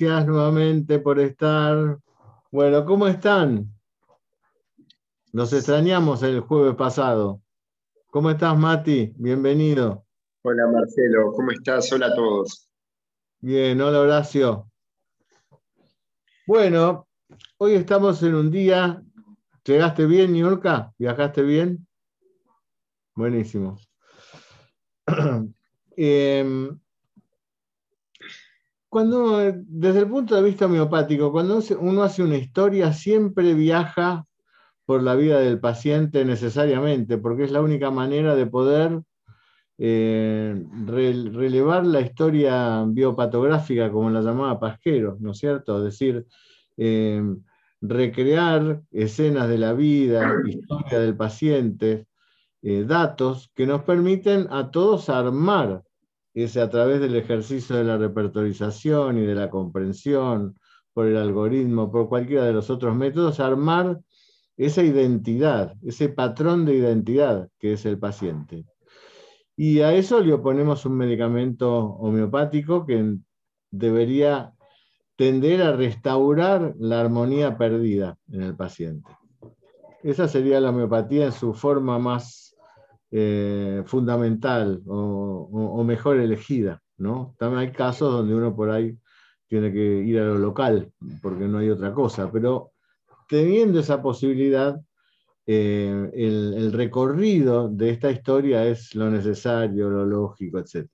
gracias nuevamente por estar. Bueno, ¿cómo están? Nos extrañamos el jueves pasado. ¿Cómo estás, Mati? Bienvenido. Hola, Marcelo, ¿cómo estás? Hola a todos. Bien, hola, Horacio. Bueno, hoy estamos en un día. ¿Llegaste bien, Niurka? ¿Viajaste bien? Buenísimo. Em, cuando, desde el punto de vista homeopático, cuando uno hace una historia, siempre viaja por la vida del paciente necesariamente, porque es la única manera de poder eh, relevar la historia biopatográfica, como la llamaba Pasquero, ¿no es cierto? Es decir, eh, recrear escenas de la vida, historia del paciente, eh, datos que nos permiten a todos armar ese a través del ejercicio de la repertorización y de la comprensión, por el algoritmo, por cualquiera de los otros métodos, armar esa identidad, ese patrón de identidad que es el paciente. Y a eso le oponemos un medicamento homeopático que debería tender a restaurar la armonía perdida en el paciente. Esa sería la homeopatía en su forma más eh, fundamental o, mejor elegida. ¿no? También hay casos donde uno por ahí tiene que ir a lo local, porque no hay otra cosa, pero teniendo esa posibilidad, eh, el, recorrido de esta historia es lo necesario, lo lógico, etc.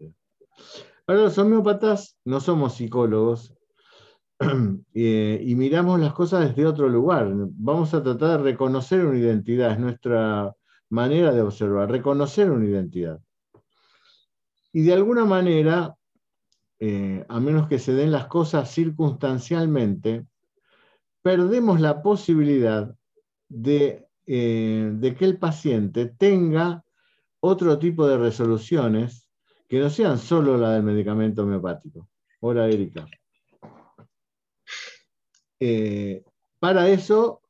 Ahora, los homeópatas no somos psicólogos eh, y miramos las cosas desde otro lugar. Vamos a tratar de reconocer una identidad, es nuestra manera de observar, reconocer una identidad. Y de alguna manera, eh, a menos que se den las cosas circunstancialmente, perdemos la posibilidad de, eh, de que el paciente tenga otro tipo de resoluciones que no sean solo la del medicamento homeopático. Hola, Erika. Eh, para eso,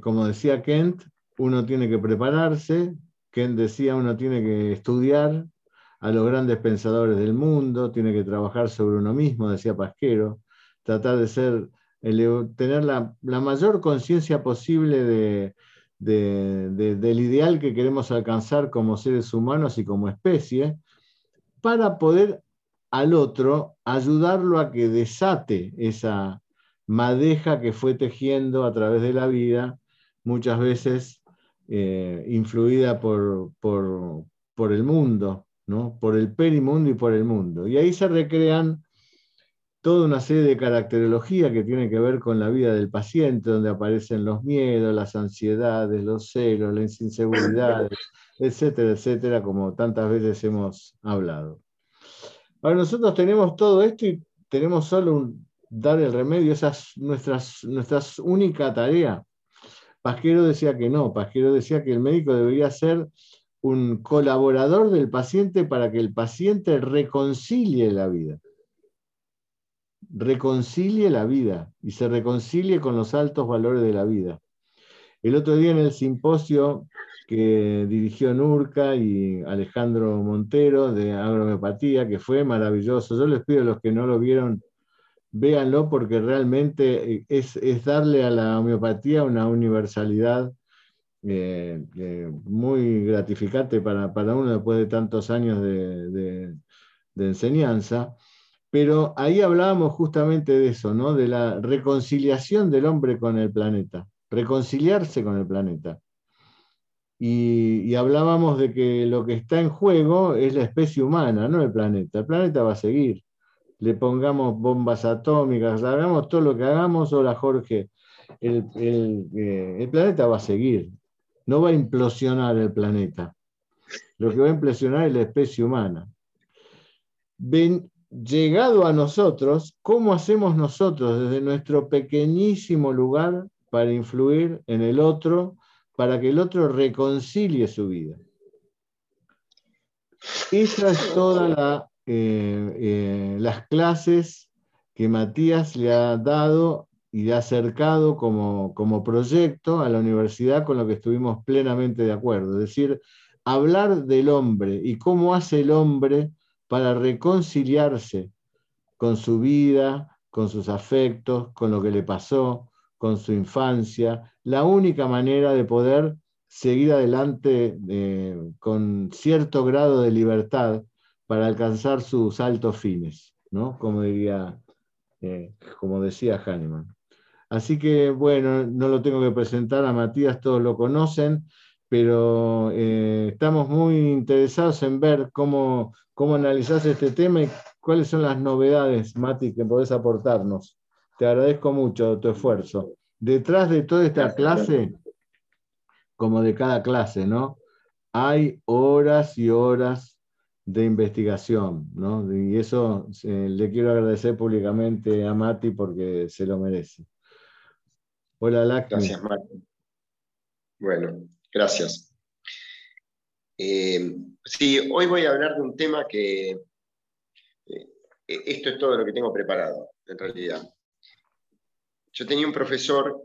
como decía Kent, uno tiene que prepararse, Ken decía, uno tiene que estudiar a los grandes pensadores del mundo, tiene que trabajar sobre uno mismo, decía Pasquero, tratar de ser, tener la, mayor conciencia posible del ideal que queremos alcanzar como seres humanos y como especie, para poder al otro ayudarlo a que desate esa madeja que fue tejiendo a través de la vida, muchas veces eh, influida por, por, el mundo, ¿no? por el perimundo y por el mundo. Y ahí se recrean toda una serie de caracterología que tiene que ver con la vida del paciente, donde aparecen los miedos, las ansiedades, los celos, las inseguridades, etcétera, etcétera, como tantas veces hemos hablado. Ahora nosotros tenemos todo esto y tenemos solo un, dar el remedio, esa es nuestra única tarea. Pasquero decía que no, Pasquero decía que el médico debería ser un colaborador del paciente para que el paciente reconcilie la vida. Reconcilie la vida y se reconcilie con los altos valores de la vida. El otro día en el simposio que dirigió Nurka y Alejandro Montero de agromeopatía, que fue maravilloso. Yo les pido a los que no lo vieron véanlo porque realmente eh, es, darle a la homeopatía una universalidad eh, eh, muy gratificante para, uno después de tantos años de, enseñanza. Pero ahí hablábamos justamente de eso, ¿no? de la reconciliación del hombre con el planeta, reconciliarse con el planeta. Y, hablábamos de que lo que está en juego es la especie humana, no el planeta. El planeta va a seguir le pongamos bombas atómicas, hagamos todo lo que hagamos, hola Jorge, el, eh, planeta va a seguir, no va a implosionar el planeta. Lo que va a implosionar es la especie humana. llegado a nosotros, ¿cómo hacemos nosotros desde nuestro pequeñísimo lugar para influir en el otro, para que el otro reconcilie su vida? Esa es toda la eh, eh, las clases que Matías le ha dado y le ha acercado como, como proyecto a la universidad con lo que estuvimos plenamente de acuerdo. Es decir, hablar del hombre y cómo hace el hombre para reconciliarse con su vida, con sus afectos, con lo que le pasó, con su infancia, la única manera de poder seguir adelante eh, con cierto grado de libertad para alcanzar sus altos fines, ¿no? Como diría, eh, como decía Hahnemann. Así que, bueno, no lo tengo que presentar a Matías, todos lo conocen, pero eh, estamos muy interesados en ver cómo, cómo analizás este tema y cuáles son las novedades, Mati, que podés aportarnos. Te agradezco mucho tu esfuerzo. Detrás de toda esta clase, como de cada clase, ¿no? Hay horas y horas de investigación, ¿no? Y eso eh, le quiero agradecer públicamente a Mati porque se lo merece. Hola, Lacti. Gracias, Mati. Bueno, gracias. Eh, sí, hoy voy a hablar de un tema que eh, esto es todo lo que tengo preparado, en realidad. Yo tenía un profesor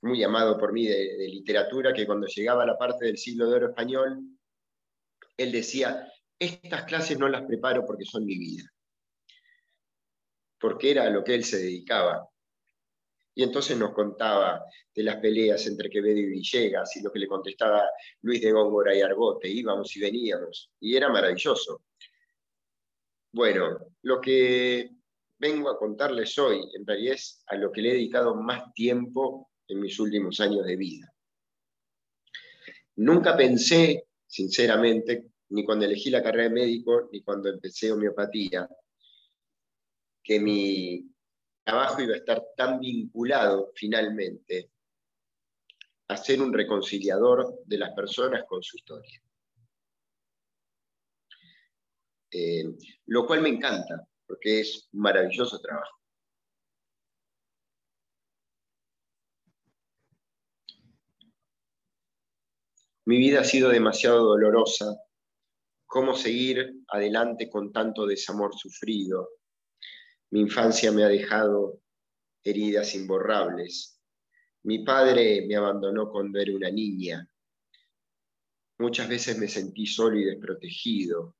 muy amado por mí de, de, literatura que cuando llegaba a la parte del siglo de oro español, él decía, estas clases no las preparo porque son mi vida, porque era a lo que él se dedicaba. Y entonces nos contaba de las peleas entre Quevedo y Villegas y lo que le contestaba Luis de Góngora y Argote, íbamos y veníamos, y era maravilloso. Bueno, lo que vengo a contarles hoy en realidad es a lo que le he dedicado más tiempo en mis últimos años de vida. Nunca pensé, sinceramente, ni cuando elegí la carrera de médico, ni cuando empecé homeopatía, que mi trabajo iba a estar tan vinculado finalmente a ser un reconciliador de las personas con su historia. Eh, lo cual me encanta, porque es un maravilloso trabajo. Mi vida ha sido demasiado dolorosa. ¿Cómo seguir adelante con tanto desamor sufrido? Mi infancia me ha dejado heridas imborrables. Mi padre me abandonó cuando era una niña. Muchas veces me sentí solo y desprotegido.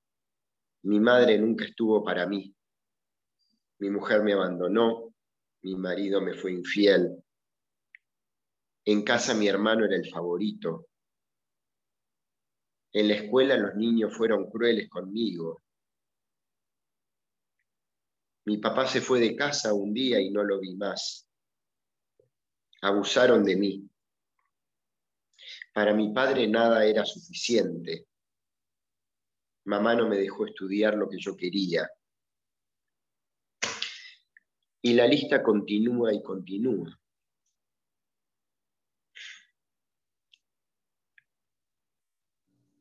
Mi madre nunca estuvo para mí. Mi mujer me abandonó. Mi marido me fue infiel. En casa mi hermano era el favorito. En la escuela los niños fueron crueles conmigo. Mi papá se fue de casa un día y no lo vi más. Abusaron de mí. Para mi padre nada era suficiente. Mamá no me dejó estudiar lo que yo quería. Y la lista continúa y continúa.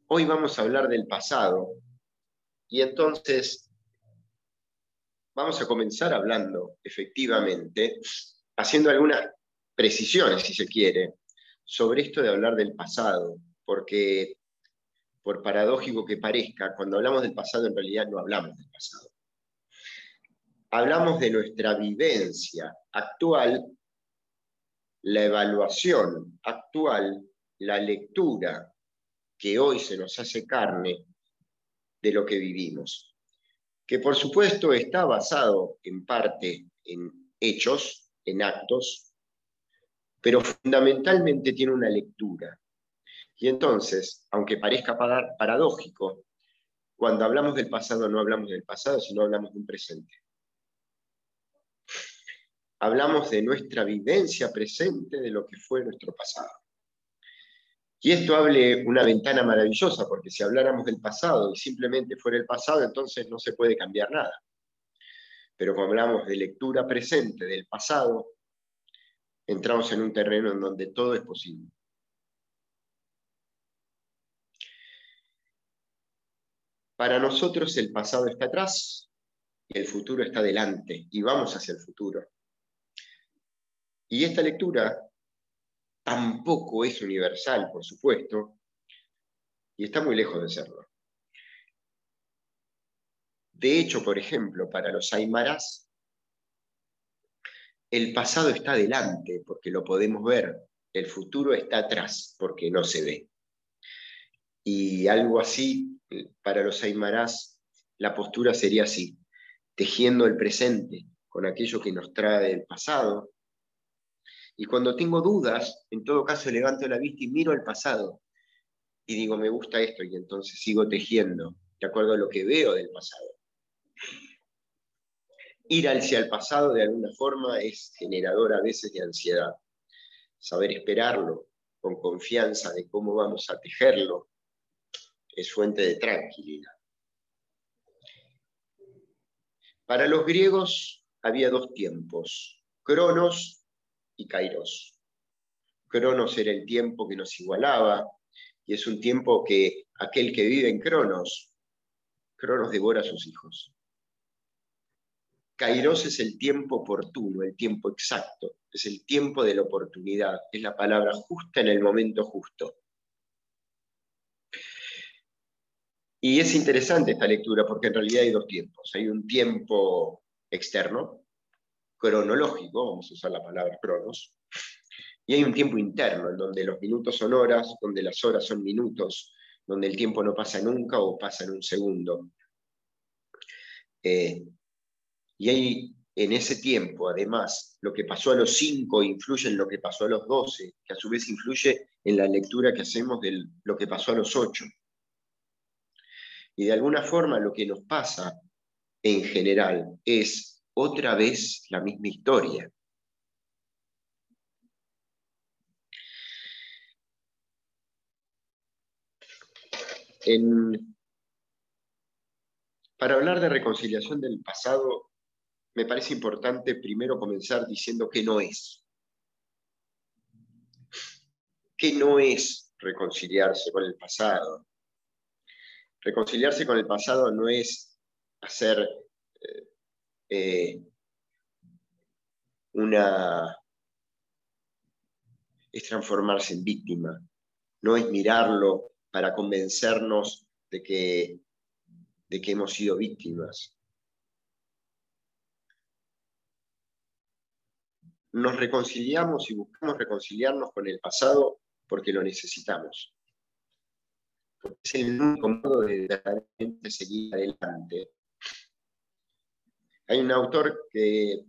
Hoy vamos a hablar del pasado y entonces vamos a comenzar hablando efectivamente, haciendo algunas precisiones, si se quiere, sobre esto de hablar del pasado, porque por paradójico que parezca, cuando hablamos del pasado en realidad no hablamos del pasado. Hablamos de nuestra vivencia actual, la evaluación actual, la lectura que hoy se nos hace carne de lo que vivimos que por supuesto está basado en parte en hechos, en actos, pero fundamentalmente tiene una lectura. Y entonces, aunque parezca paradójico, cuando hablamos del pasado no hablamos del pasado, sino hablamos de un presente. Hablamos de nuestra vivencia presente de lo que fue nuestro pasado. Y esto hable una ventana maravillosa, porque si habláramos del pasado y simplemente fuera el pasado, entonces no se puede cambiar nada. Pero cuando hablamos de lectura presente del pasado, entramos en un terreno en donde todo es posible. Para nosotros el pasado está atrás y el futuro está delante y vamos hacia el futuro. Y esta lectura tampoco es universal, por supuesto, y está muy lejos de serlo. De hecho, por ejemplo, para los aymaras, el pasado está adelante porque lo podemos ver, el futuro está atrás porque no se ve. Y algo así, para los aymaras, la postura sería así. tejiendo el presente con aquello que nos trae el pasado. Y cuando tengo dudas, en todo caso levanto la vista y miro al pasado y digo, me gusta esto, y entonces sigo tejiendo de acuerdo a lo que veo del pasado. Ir hacia el pasado de alguna forma es generador a veces de ansiedad. Saber esperarlo con confianza de cómo vamos a tejerlo es fuente de tranquilidad. Para los griegos había dos tiempos, Cronos y Kairos. Cronos era el tiempo que nos igualaba y es un tiempo que aquel que vive en Cronos, Cronos devora a sus hijos. Kairos es el tiempo oportuno, el tiempo exacto, es el tiempo de la oportunidad, es la palabra justa en el momento justo. Y es interesante esta lectura porque en realidad hay dos tiempos. Hay un tiempo externo, cronológico, vamos a usar la palabra cronos, y hay un tiempo interno en donde los minutos son horas, donde las horas son minutos, donde el tiempo no pasa nunca o pasa en un segundo. Eh, y hay en ese tiempo, además, lo que pasó a los cinco influye en lo que pasó a los doce, que a su vez influye en la lectura que hacemos de lo que pasó a los ocho. Y de alguna forma lo que nos pasa en general es otra vez la misma historia. para hablar de reconciliación del pasado, me parece importante primero comenzar diciendo que no es. ¿Qué no es reconciliarse con el pasado? Reconciliarse con el pasado no es hacer eh, eh, una... es transformarse en víctima, no es mirarlo para convencernos de que, de que hemos sido víctimas. nos reconciliamos y buscamos reconciliarnos con el pasado porque lo necesitamos. Es el único modo de seguir adelante. Hay un autor que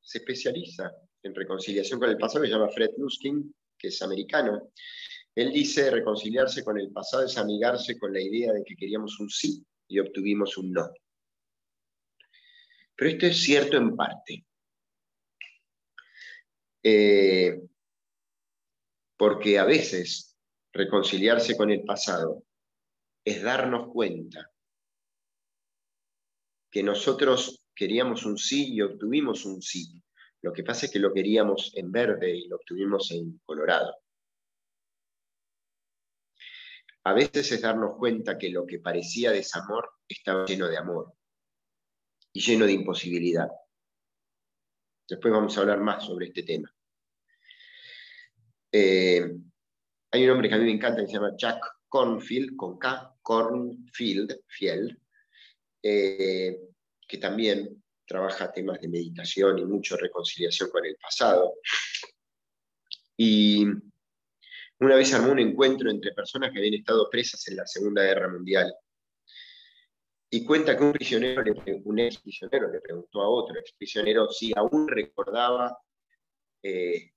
se especializa en reconciliación con el pasado, que se llama Fred Luskin, que es americano. Él dice, reconciliarse con el pasado es amigarse con la idea de que queríamos un sí y obtuvimos un no. Pero esto es cierto en parte. Eh, porque a veces reconciliarse con el pasado es darnos cuenta que nosotros queríamos un sí y obtuvimos un sí. Lo que pasa es que lo queríamos en verde y lo obtuvimos en colorado. A veces es darnos cuenta que lo que parecía desamor estaba lleno de amor y lleno de imposibilidad. Después vamos a hablar más sobre este tema. Eh, hay un hombre que a mí me encanta que se llama Jack Cornfield, con K, Cornfield, Fiel, eh, que también trabaja temas de meditación y mucho reconciliación con el pasado. Y una vez armó un encuentro entre personas que habían estado presas en la Segunda Guerra Mundial y cuenta que un prisionero, un ex prisionero le preguntó a otro ex prisionero si aún recordaba eh,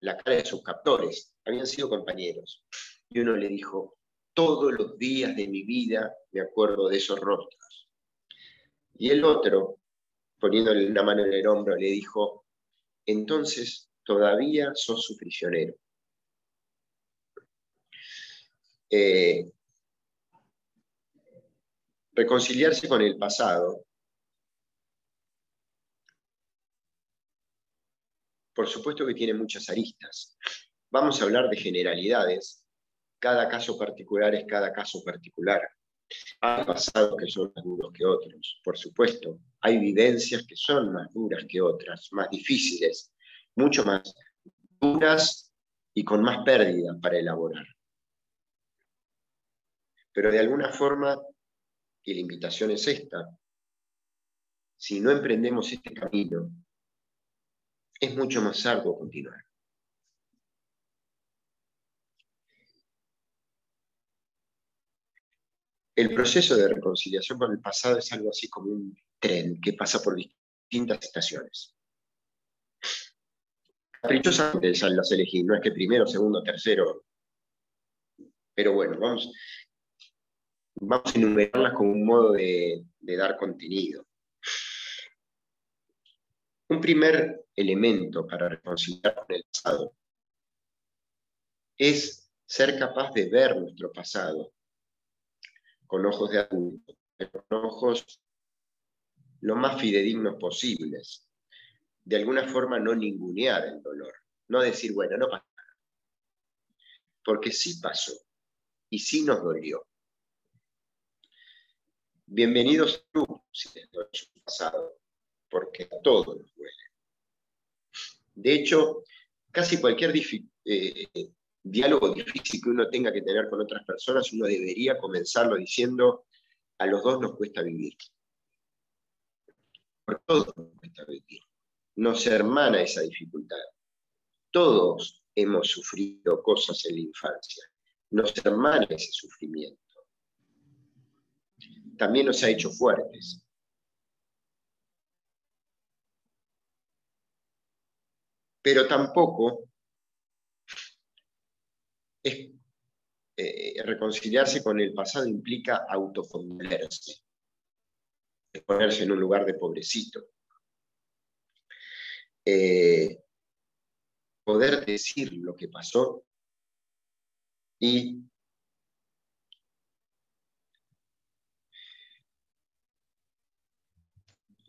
la cara de sus captores. Habían sido compañeros. Y uno le dijo, todos los días de mi vida me acuerdo de esos rostros. Y el otro, poniéndole una mano en el hombro, le dijo, entonces todavía sos su prisionero. Eh, reconciliarse con el pasado, por supuesto que tiene muchas aristas. Vamos a hablar de generalidades. Cada caso particular es cada caso particular. Hay pasados que son más duros que otros, por supuesto. Hay vivencias que son más duras que otras, más difíciles, mucho más duras y con más pérdida para elaborar. Pero de alguna forma y la invitación es esta, si no emprendemos este camino, es mucho más arduo continuar. El proceso de reconciliación con el pasado es algo así como un tren que pasa por distintas estaciones. Caprichosamente las elegí, no es que primero, segundo, tercero. Pero bueno, vamos, vamos a enumerarlas como un modo de, de dar contenido. Un primer elemento para reconciliar con el pasado es ser capaz de ver nuestro pasado con ojos de adulto, con ojos lo más fidedignos posibles. De alguna forma no ningunear el dolor, no decir, bueno, no pasa nada. Porque sí pasó y sí nos dolió. Bienvenidos tú, si pasado, porque a todos nos duele. De hecho, casi cualquier eh, diálogo difícil que uno tenga que tener con otras personas, uno debería comenzarlo diciendo, a los dos nos cuesta vivir. Por todos nos cuesta vivir. No se hermana esa dificultad. Todos hemos sufrido cosas en la infancia. Nos hermana ese sufrimiento. También nos ha hecho fuertes. Pero tampoco eh, reconciliarse con el pasado implica autocondolerse, ponerse en un lugar de pobrecito. Eh, poder decir lo que pasó y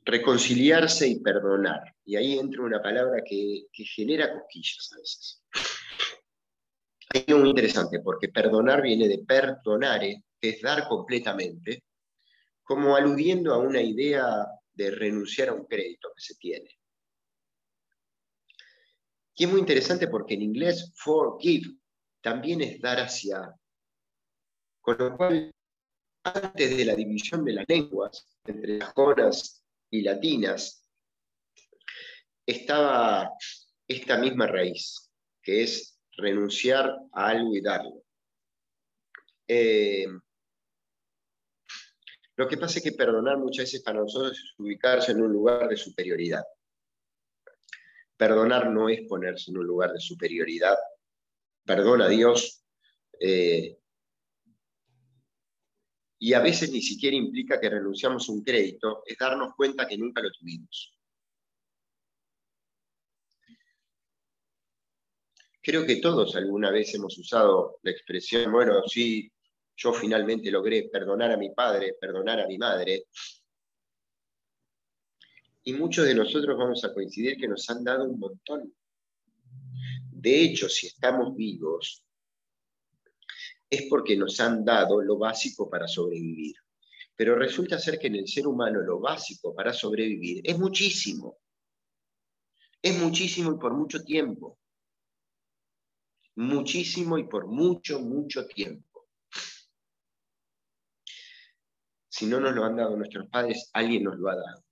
reconciliarse y perdonar. Y ahí entra una palabra que, que genera cosquillas a veces. Es muy interesante porque perdonar viene de perdonare, que es dar completamente, como aludiendo a una idea de renunciar a un crédito que se tiene. Y es muy interesante porque en inglés forgive también es dar hacia. Con lo cual, antes de la división de las lenguas entre las y latinas, estaba esta misma raíz, que es renunciar a algo y darlo. Eh, lo que pasa es que perdonar muchas veces para nosotros es ubicarse en un lugar de superioridad. Perdonar no es ponerse en un lugar de superioridad. Perdona a Dios. Eh, y a veces ni siquiera implica que renunciamos a un crédito, es darnos cuenta que nunca lo tuvimos. Creo que todos alguna vez hemos usado la expresión, bueno, sí, yo finalmente logré perdonar a mi padre, perdonar a mi madre. Y muchos de nosotros vamos a coincidir que nos han dado un montón. De hecho, si estamos vivos, es porque nos han dado lo básico para sobrevivir. Pero resulta ser que en el ser humano lo básico para sobrevivir es muchísimo. Es muchísimo y por mucho tiempo muchísimo y por mucho, mucho tiempo. Si no nos lo han dado nuestros padres, alguien nos lo ha dado.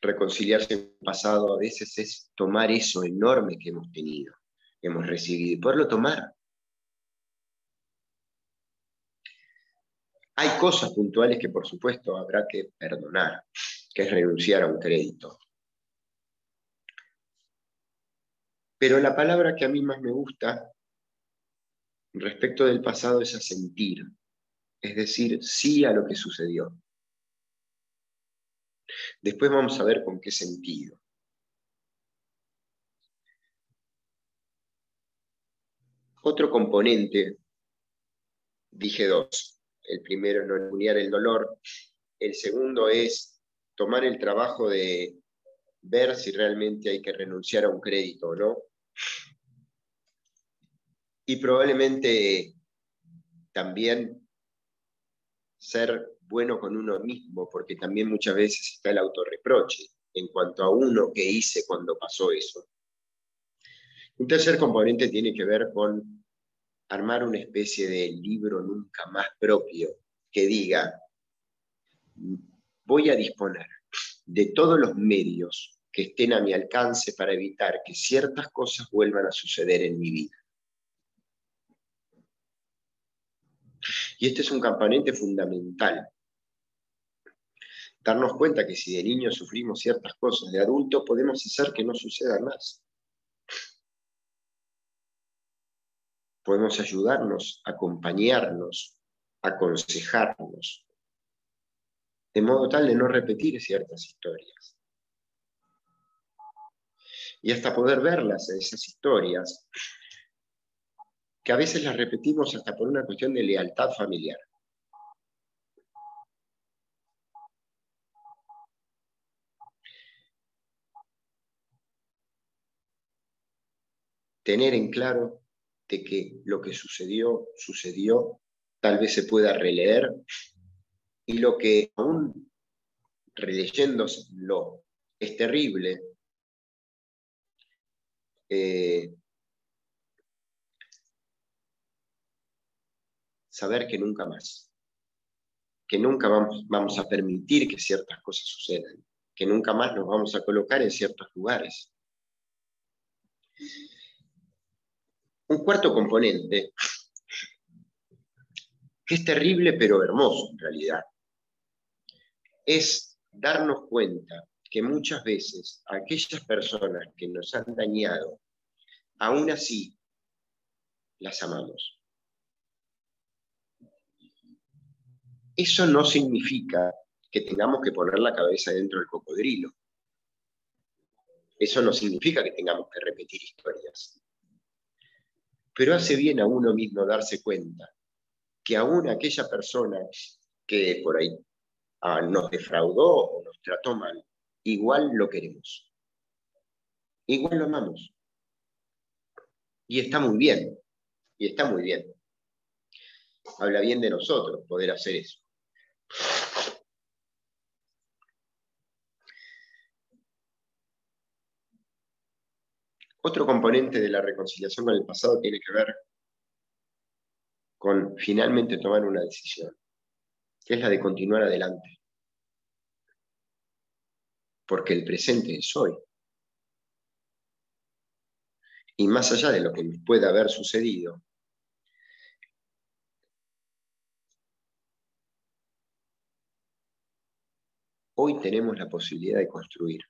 Reconciliarse en el pasado a veces es tomar eso enorme que hemos tenido, que hemos recibido, y poderlo tomar. Hay cosas puntuales que por supuesto habrá que perdonar, que es renunciar a un crédito, Pero la palabra que a mí más me gusta respecto del pasado es a sentir, es decir, sí a lo que sucedió. Después vamos a ver con qué sentido. Otro componente, dije dos. El primero, no unir el dolor. El segundo es tomar el trabajo de ver si realmente hay que renunciar a un crédito o no. Y probablemente también ser bueno con uno mismo, porque también muchas veces está el autorreproche en cuanto a uno que hice cuando pasó eso. Un tercer componente tiene que ver con armar una especie de libro nunca más propio que diga, voy a disponer de todos los medios que estén a mi alcance para evitar que ciertas cosas vuelvan a suceder en mi vida. Y este es un componente fundamental darnos cuenta que si de niños sufrimos ciertas cosas, de adultos podemos hacer que no sucedan más. Podemos ayudarnos, acompañarnos, aconsejarnos, de modo tal de no repetir ciertas historias. Y hasta poder verlas, esas historias, que a veces las repetimos hasta por una cuestión de lealtad familiar. tener en claro de que lo que sucedió, sucedió, tal vez se pueda releer, y lo que aún releyéndolo es terrible, eh, saber que nunca más, que nunca vamos, vamos a permitir que ciertas cosas sucedan, que nunca más nos vamos a colocar en ciertos lugares. Un cuarto componente, que es terrible pero hermoso en realidad, es darnos cuenta que muchas veces aquellas personas que nos han dañado, aún así las amamos. Eso no significa que tengamos que poner la cabeza dentro del cocodrilo. Eso no significa que tengamos que repetir historias. Pero hace bien a uno mismo darse cuenta que aún aquella persona que por ahí ah, nos defraudó o nos trató mal, igual lo queremos. Igual lo amamos. Y está muy bien. Y está muy bien. Habla bien de nosotros poder hacer eso. Otro componente de la reconciliación con el pasado tiene que ver con finalmente tomar una decisión, que es la de continuar adelante. Porque el presente es hoy. Y más allá de lo que pueda haber sucedido, hoy tenemos la posibilidad de construir.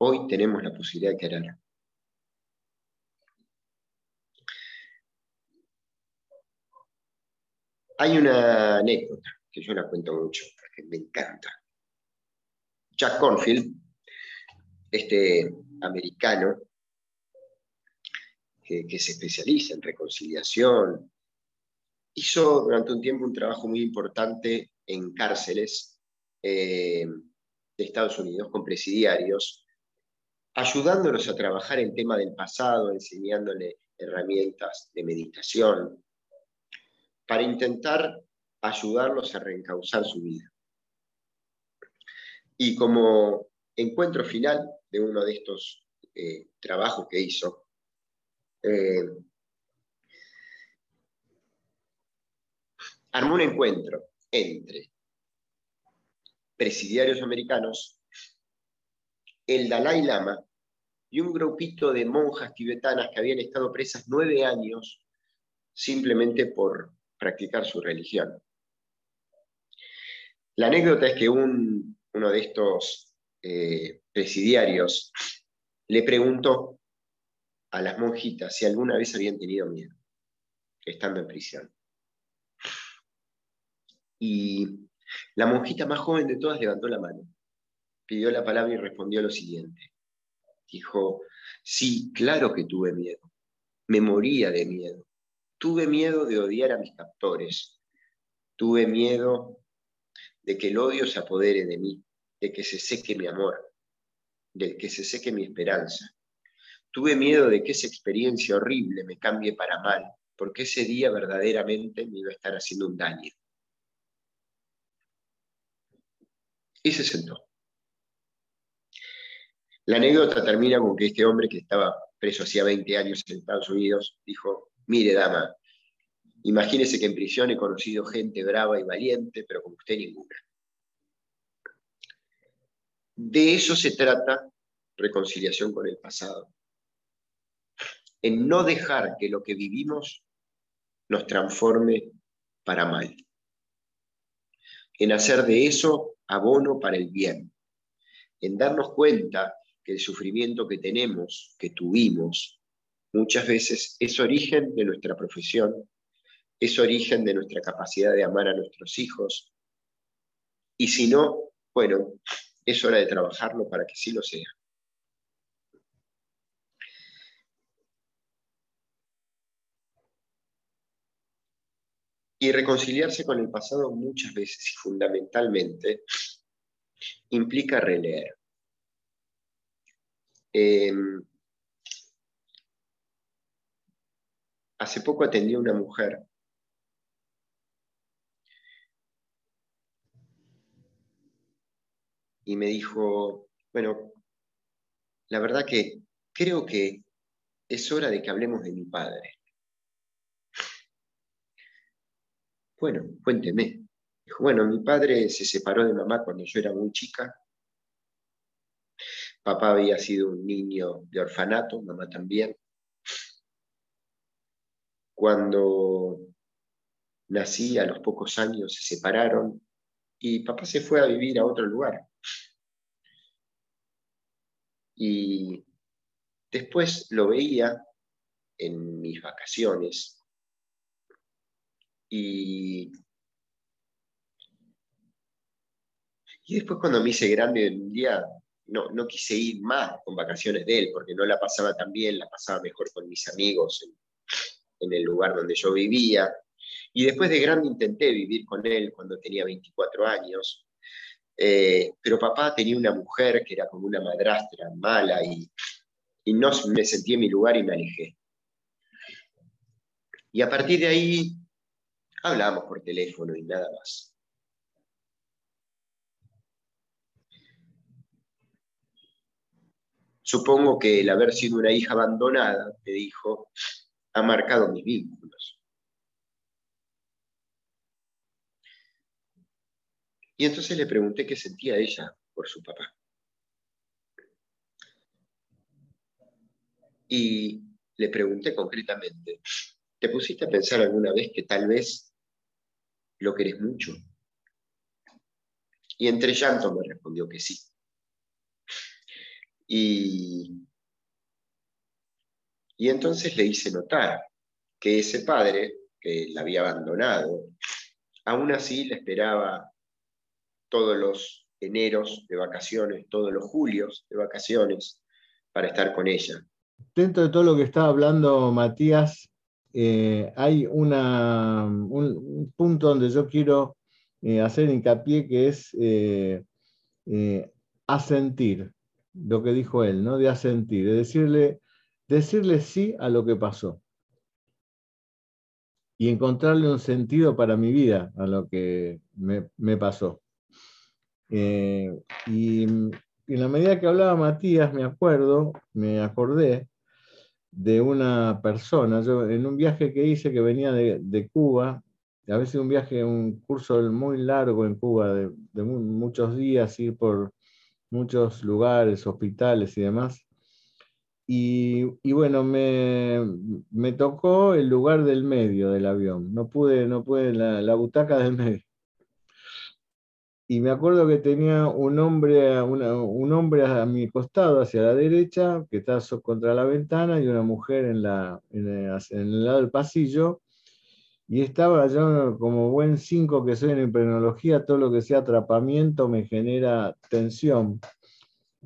Hoy tenemos la posibilidad de querer. Hay una anécdota que yo la cuento mucho, porque me encanta. Jack Cornfield, este americano que, se especializa en reconciliación, hizo durante un tiempo un trabajo muy importante en cárceles eh, de Estados Unidos con presidiarios ayudándolos a trabajar el tema del pasado, enseñándole herramientas de meditación, para intentar ayudarlos a reencauzar su vida. Y como encuentro final de uno de estos eh, trabajos que hizo, eh, armó un encuentro entre presidiarios americanos, el Dalai Lama y un grupito de monjas tibetanas que habían estado presas nueve años simplemente por practicar su religión. La anécdota es que uno de estos eh, presidiarios le preguntó a las monjitas si alguna vez habían tenido miedo estando en prisión. Y la monjita más joven de todas levantó la mano, pidió la palabra y respondió lo siguiente. Dijo, sí, claro que tuve miedo. Me moría de miedo. Tuve miedo de odiar a mis captores. Tuve miedo de que el odio se apodere de mí, de que se seque mi amor, de que se seque mi esperanza. Tuve miedo de que esa experiencia horrible me cambie para mal, porque ese día verdaderamente me iba a estar haciendo un daño. Y se sentó. La anécdota termina con que este hombre que estaba preso hacía 20 años en Estados Unidos dijo, mire dama, imagínese que en prisión he conocido gente brava y valiente, pero como usted ninguna. De eso se trata reconciliación con el pasado. En no dejar que lo que vivimos nos transforme para mal. en hacer de eso abono para el bien, en darnos cuenta que el sufrimiento que tenemos, que tuvimos, muchas veces es origen de nuestra profesión, es origen de nuestra capacidad de amar a nuestros hijos. Y si no, bueno, es hora de trabajarlo para que sí lo sea. Y reconciliarse con el pasado muchas veces y fundamentalmente implica releer. Em, hace poco atendí a una mujer y me dijo, bueno, la verdad que creo que es hora de que hablemos de mi padre. Bueno, cuénteme. Dijo, bueno, mi padre se separó de mamá cuando yo era muy chica. Papá había sido un niño de orfanato, mamá también. Cuando nací, a los pocos años se separaron y papá se fue a vivir a otro lugar. Y después lo veía en mis vacaciones y, y después cuando me hice grande un día, no, no quise ir más con vacaciones de él, porque no la pasaba tan bien, la pasaba mejor con mis amigos en, el lugar donde yo vivía. Y después de grande intenté vivir con él cuando tenía 24 años, eh, pero papá tenía una mujer que era como una madrastra mala y, y no me sentí en mi lugar y me alejé. Y a partir de ahí Hablamos por teléfono y nada más. Supongo que el haber sido una hija abandonada, me dijo, ha marcado mis vínculos. Y entonces le pregunté qué sentía ella por su papá. Y le pregunté concretamente, ¿te pusiste a pensar alguna vez que tal vez ¿Lo querés mucho? Y entre llanto me respondió que sí. Y, y entonces le hice notar que ese padre, que la había abandonado, aún así le esperaba todos los eneros de vacaciones, todos los julios de vacaciones para estar con ella. Dentro de todo lo que estaba hablando Matías, eh, hay una, un, punto donde yo quiero eh, hacer hincapié que es eh, asentir, lo que dijo él, ¿no? de asentir, de decirle, decirle sí a lo que pasó y encontrarle un sentido para mi vida a lo que me, pasó. Y en la medida que hablaba Matías, me acuerdo, me acordé de una persona. Yo en un viaje que hice que venía de, Cuba, a veces un viaje, un curso muy largo en Cuba, de, muchos días, ir por muchos lugares, hospitales y demás. Y, bueno, me, tocó el lugar del medio del avión. No pude, no pude, la, la butaca del medio y me acuerdo que tenía un hombre, un hombre a mi costado, hacia la derecha, que estaba contra la ventana, y una mujer en, la, en, el, lado del pasillo. Y estaba yo como buen 5 que soy en imprenología, todo lo que sea atrapamiento me genera tensión.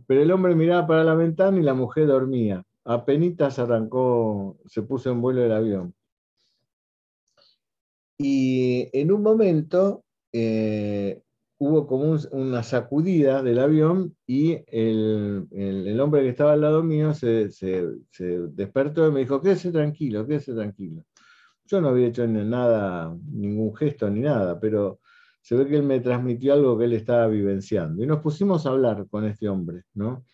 Pero el hombre miraba para la ventana y la mujer dormía. Apenitas arrancó, se puso en vuelo el avión. Y en un momento eh, hubo como una sacudida del avión y el, hombre que estaba al lado mío se, despertó y me dijo, quédese tranquilo, quédese tranquilo. Yo no había hecho nada, ningún gesto ni nada, pero se ve que él me transmitió algo que él estaba vivenciando. Y nos pusimos a hablar con este hombre, ¿no?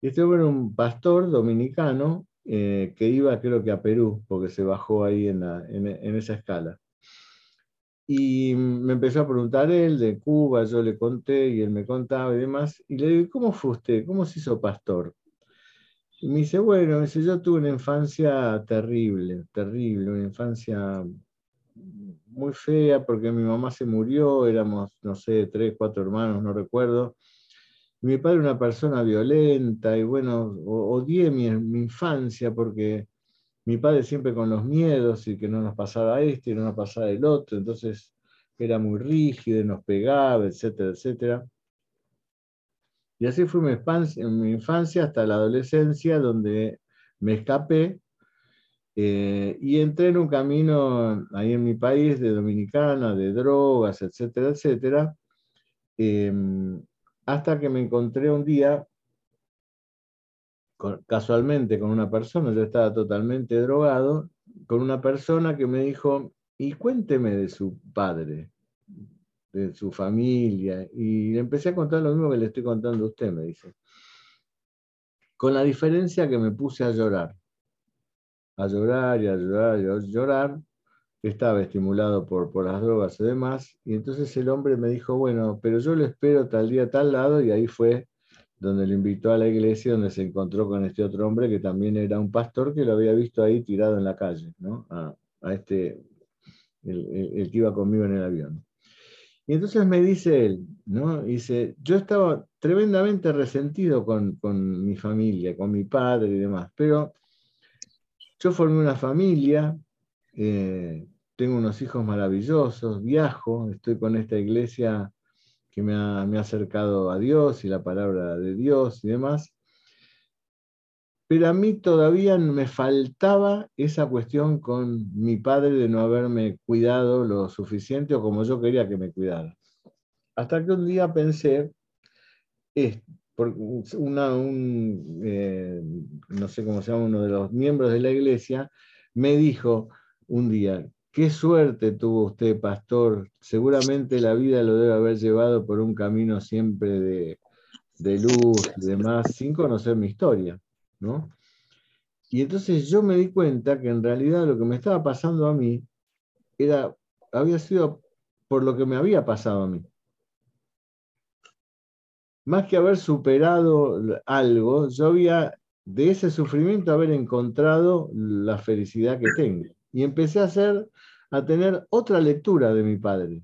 Este hombre era un pastor dominicano eh, que iba creo que a Perú, porque se bajó ahí en esa escala. Y me empezó a preguntar él de Cuba, yo le conté y él me contaba y demás. Y le digo, ¿cómo fue usted? ¿Cómo se hizo pastor? Y me dice, bueno, dice, yo tuve una infancia terrible, terrible, una infancia muy fea porque mi mamá se murió, éramos, no sé, tres, cuatro hermanos, no recuerdo. Mi padre era una persona violenta y bueno, odié mi, mi infancia porque mi padre siempre con los miedos y que no nos pasara este y no nos pasara el otro, entonces era muy rígido, nos pegaba, etcétera, etcétera. Y así fue mi infancia, mi infancia hasta la adolescencia, donde me escapé eh, y entré en un camino ahí en mi país de dominicana, de drogas, etcétera, etcétera, em, hasta que me encontré un día casualmente con una persona, yo estaba totalmente drogado, con una persona que me dijo, y cuénteme de su padre, de su familia, y le empecé a contar lo mismo que le estoy contando a usted, me dice. Con la diferencia que me puse a llorar, a llorar y a llorar y a llorar, estaba estimulado por, por las drogas y demás, y entonces el hombre me dijo, bueno, pero yo lo espero tal día, tal lado, y ahí fue donde le invitó a la iglesia, donde se encontró con este otro hombre que también era un pastor que lo había visto ahí tirado en la calle, ¿no? a, este, el, que iba conmigo en el avión. Y entonces me dice él, ¿no? Dice, yo estaba tremendamente resentido con, con mi familia, con mi padre y demás, pero yo formé una familia, eh, tengo unos hijos maravillosos, viajo, estoy con esta iglesia que me ha, acercado a Dios y la palabra de Dios y demás. Pero a mí todavía me faltaba esa cuestión con mi padre de no haberme cuidado lo suficiente o como yo quería que me cuidara. Hasta que un día pensé, una, un, eh, no sé cómo se llama, uno de los miembros de la iglesia, me dijo un día, Qué suerte tuvo usted, pastor. Seguramente la vida lo debe haber llevado por un camino siempre de, luz y demás, sin conocer mi historia, ¿no? Y entonces yo me di cuenta que en realidad lo que me estaba pasando a mí era, había sido por lo que me había pasado a mí. Más que haber superado algo, yo había de ese sufrimiento haber encontrado la felicidad que tengo y empecé a hacer, a tener otra lectura de mi padre.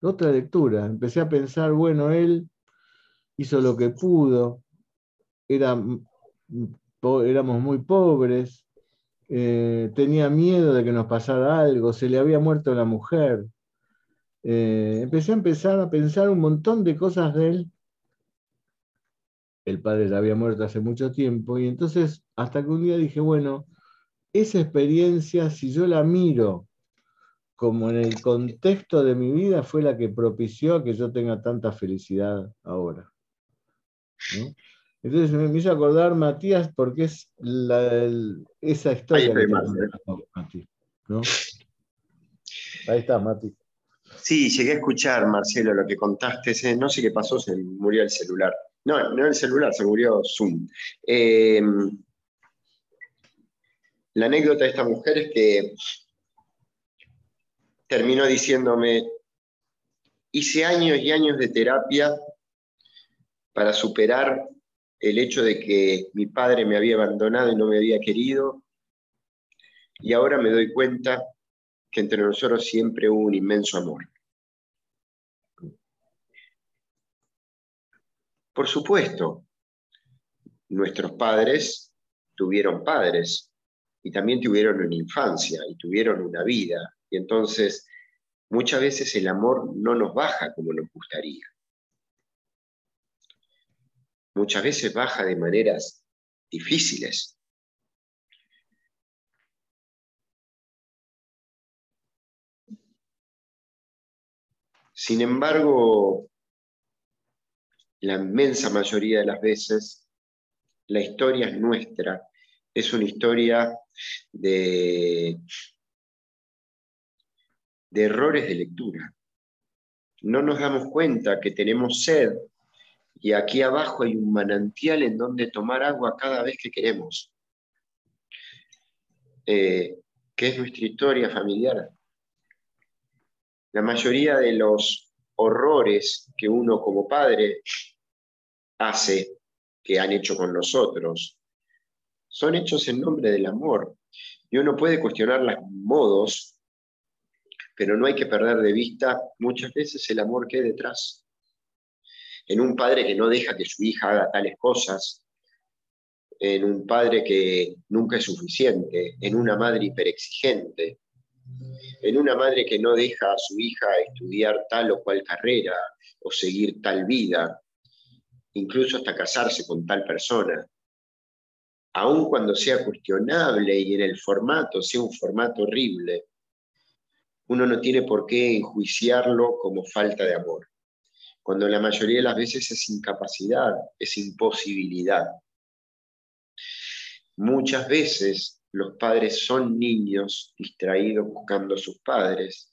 Otra lectura. Empecé a pensar, bueno, él hizo lo que pudo, era, éramos muy pobres, eh, tenía miedo de que nos pasara algo, se le había muerto la mujer. Eh, empecé a empezar a pensar un montón de cosas de él. El padre ya había muerto hace mucho tiempo y entonces hasta que un día dije, bueno, esa experiencia, si yo la miro como en el contexto de mi vida, fue la que propició que yo tenga tanta felicidad ahora. Entonces me hizo acordar Matías porque es esa historia. Ahí, Ahí está, Mati. Sí, llegué a escuchar, Marcelo, lo que contaste. No sé qué pasó, se murió el celular. No, no el celular, se murió Zoom. Eh, la anécdota de esta mujer es que terminó diciéndome, hice años y años de terapia para superar el hecho de que mi padre me había abandonado y no me había querido, y ahora me doy cuenta que entre nosotros siempre hubo un inmenso amor. Por supuesto, nuestros padres tuvieron padres, y también tuvieron una infancia y tuvieron una vida. Y entonces muchas veces el amor no nos baja como nos gustaría. Muchas veces baja de maneras difíciles. Sin embargo, la inmensa mayoría de las veces, la historia es nuestra es una historia de, de errores de lectura. No nos damos cuenta que tenemos sed y aquí abajo hay un manantial en donde tomar agua cada vez que queremos. Eh, ¿Qué es nuestra historia familiar? La mayoría de los horrores que uno como padre hace, que han hecho con nosotros, son hechos en nombre del amor. Y uno puede cuestionar los modos Pero no hay que perder de vista muchas veces el amor que hay detrás. En un padre que no deja que su hija haga tales cosas, en un padre que nunca es suficiente, en una madre hiperexigente, en una madre que no deja a su hija estudiar tal o cual carrera o seguir tal vida, incluso hasta casarse con tal persona, aun cuando sea cuestionable y en el formato sea un formato horrible, uno no tiene por qué enjuiciarlo como falta de amor, cuando la mayoría de las veces es incapacidad, es imposibilidad. Muchas veces los padres son niños distraídos buscando a sus padres.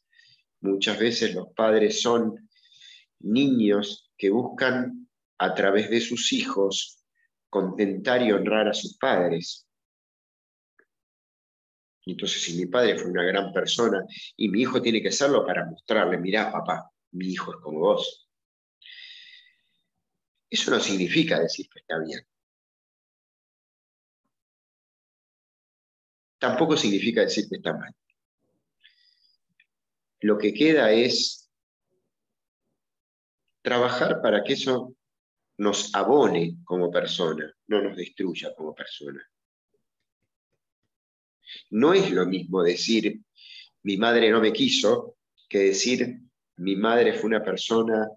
Muchas veces los padres son niños que buscan a través de sus hijos contentar y honrar a sus padres. Entonces, si mi padre fue una gran persona y mi hijo tiene que serlo para mostrarle, mirá, papá, mi hijo es como vos. Eso no significa decir que está bien. tampoco significa decir que está mal. Lo que queda es trabajar para que eso nos abone como persona, no nos destruya como persona. No es lo mismo decir mi madre no me quiso que decir mi madre fue una persona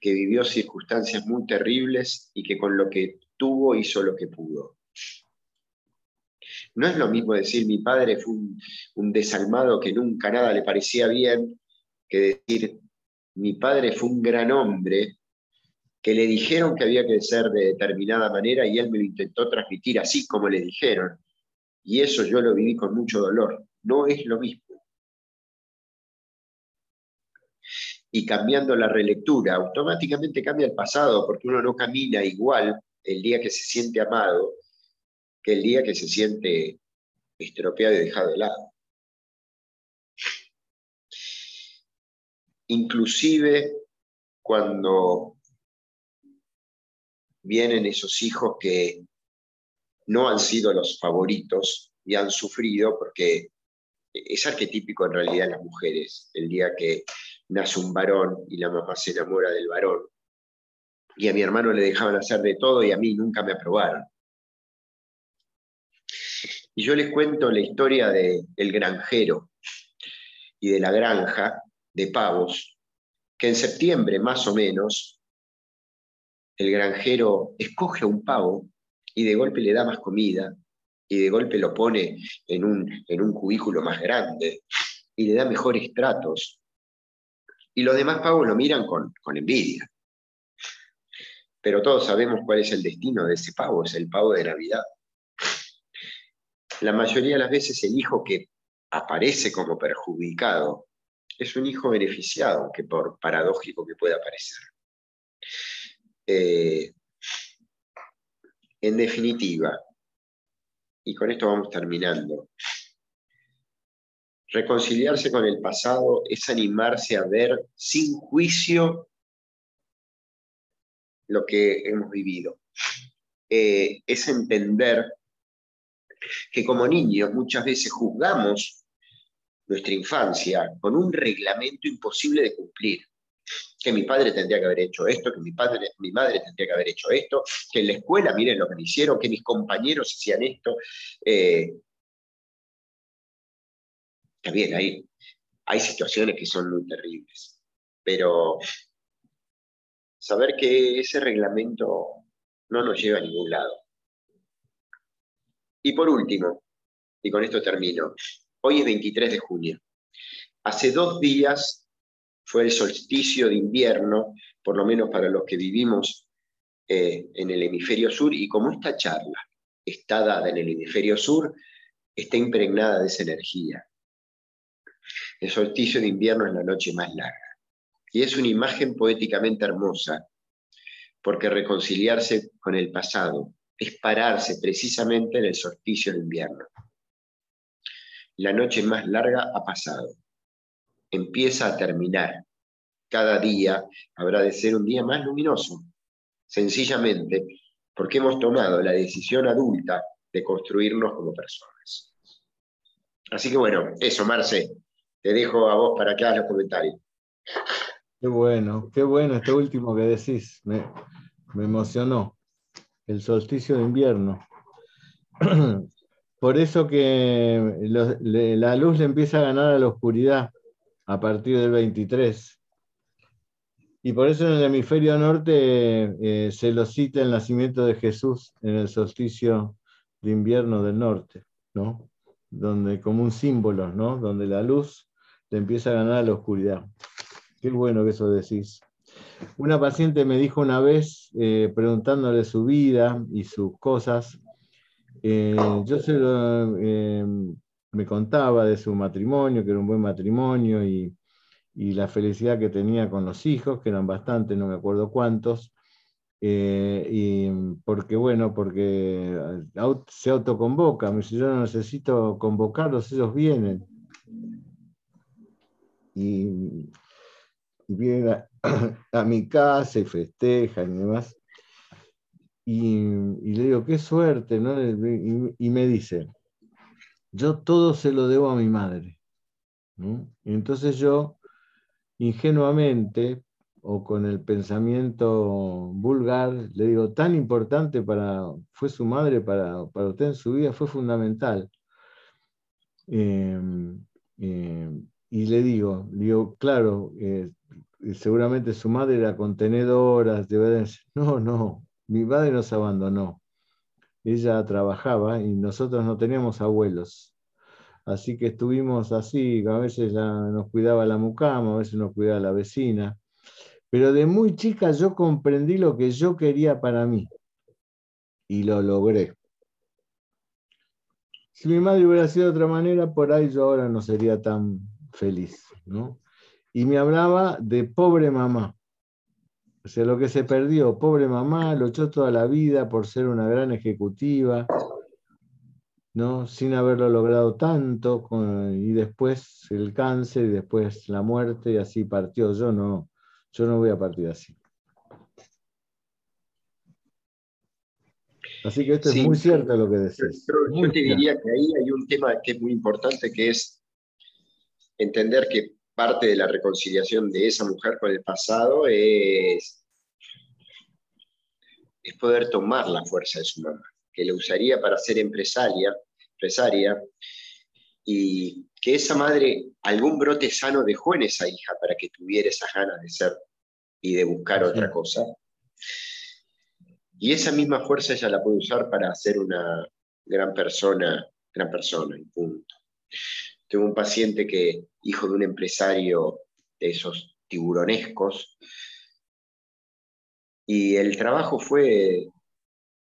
que vivió circunstancias muy terribles y que con lo que tuvo hizo lo que pudo. No es lo mismo decir mi padre fue un, desalmado que nunca nada le parecía bien, que decir mi padre fue un gran hombre que le dijeron que había que ser de determinada manera y él me lo intentó transmitir así como le dijeron. Y eso yo lo viví con mucho dolor. No es lo mismo. Y cambiando la relectura, automáticamente cambia el pasado, porque uno no camina igual el día que se siente amado que el día que se siente estropeado y dejado de lado. Inclusive cuando vienen esos hijos que no han sido los favoritos y han sufrido, porque es arquetípico en realidad las mujeres, el día que nace un varón y la mamá se enamora del varón, y a mi hermano le dejaban hacer de todo y a mí nunca me aprobaron. Y yo les cuento la historia del el granjero y de la granja de pavos, que en septiembre más o menos el granjero escoge un pavo y de golpe le da más comida y de golpe lo pone en un, en un cubículo más grande y le da mejores tratos. Y los demás pavos lo miran con, con envidia. Pero todos sabemos cuál es el destino de ese pavo, es el pavo de Navidad la mayoría de las veces el hijo que aparece como perjudicado es un hijo beneficiado, aunque por paradójico que pueda parecer. Eh, en definitiva, y con esto vamos terminando, reconciliarse con el pasado es animarse a ver sin juicio lo que hemos vivido. Eh, es entender que como niños muchas veces juzgamos nuestra infancia con un reglamento imposible de cumplir. Que mi padre tendría que haber hecho esto, que mi, padre, mi madre tendría que haber hecho esto, que en la escuela miren lo que me hicieron, que mis compañeros hacían esto. Eh, también hay, hay situaciones que son muy terribles, pero saber que ese reglamento no nos lleva a ningún lado. Y por último, y con esto termino, hoy es 23 de junio. Hace dos días fue el solsticio de invierno, por lo menos para los que vivimos eh, en el hemisferio sur, y como esta charla está dada en el hemisferio sur, está impregnada de esa energía. El solsticio de invierno es la noche más larga. Y es una imagen poéticamente hermosa, porque reconciliarse con el pasado, es pararse precisamente en el solsticio de invierno. La noche más larga ha pasado. Empieza a terminar. Cada día habrá de ser un día más luminoso, sencillamente porque hemos tomado la decisión adulta de construirnos como personas. Así que bueno, eso, Marce, te dejo a vos para que hagas los comentarios. Qué bueno, qué bueno este último que decís. Me, emocionó. El solsticio de invierno. Por eso que la luz le empieza a ganar a la oscuridad a partir del 23. Y por eso en el hemisferio norte eh, se lo cita el nacimiento de Jesús en el solsticio de invierno del norte, ¿no? Donde como un símbolo, ¿no? Donde la luz le empieza a ganar a la oscuridad. Qué bueno que eso decís. Una paciente me dijo una vez, eh, preguntándole su vida y sus cosas, eh, yo se me contaba de su matrimonio, que era un buen matrimonio y y la felicidad que tenía con los hijos, que eran bastantes, no me acuerdo cuántos, eh, y porque, bueno, porque se autoconvoca, me dice, yo no necesito convocarlos, ellos vienen. Y, vienen a, mi casa y festejan y demás. Y, le digo, qué suerte, ¿no? Y, me dice, yo todo se lo debo a mi madre. Y entonces yo ingenuamente o con el pensamiento vulgar, le digo, tan importante para, fue su madre para, para usted en su vida, fue fundamental. Em, em, y le digo, digo, claro, eh, seguramente su madre era contenedora, no, no, mi madre nos abandonó. Ella trabajaba y nosotros no teníamos abuelos. Así que estuvimos así, a veces nos cuidaba la mucama, a veces nos cuidaba la vecina. Pero de muy chica yo comprendí lo que yo quería para mí y lo logré. Si mi madre hubiera sido de otra manera, por ahí yo ahora no sería tan feliz. ¿no? Y me hablaba de pobre mamá. O sea, lo que se perdió, pobre mamá, lo echó toda la vida por ser una gran ejecutiva, ¿no? sin haberlo logrado tanto, y después el cáncer, y después la muerte, y así partió. Yo no, yo no voy a partir así. Así que esto es muy cierto lo que decís. Yo, te diría que ahí hay un tema que es muy importante, que es entender que parte de la reconciliación de esa mujer con el pasado es, es poder tomar la fuerza de su mamá que le usaría para ser empresaria, empresaria, y que esa madre algún brote sano dejó en esa hija para que tuviera esas ganas de ser y de buscar otra cosa. Y esa misma fuerza ella la puede usar para ser una gran persona, gran persona, y punto. Tengo un paciente que, hijo de un empresario de esos tiburonescos, y el trabajo fue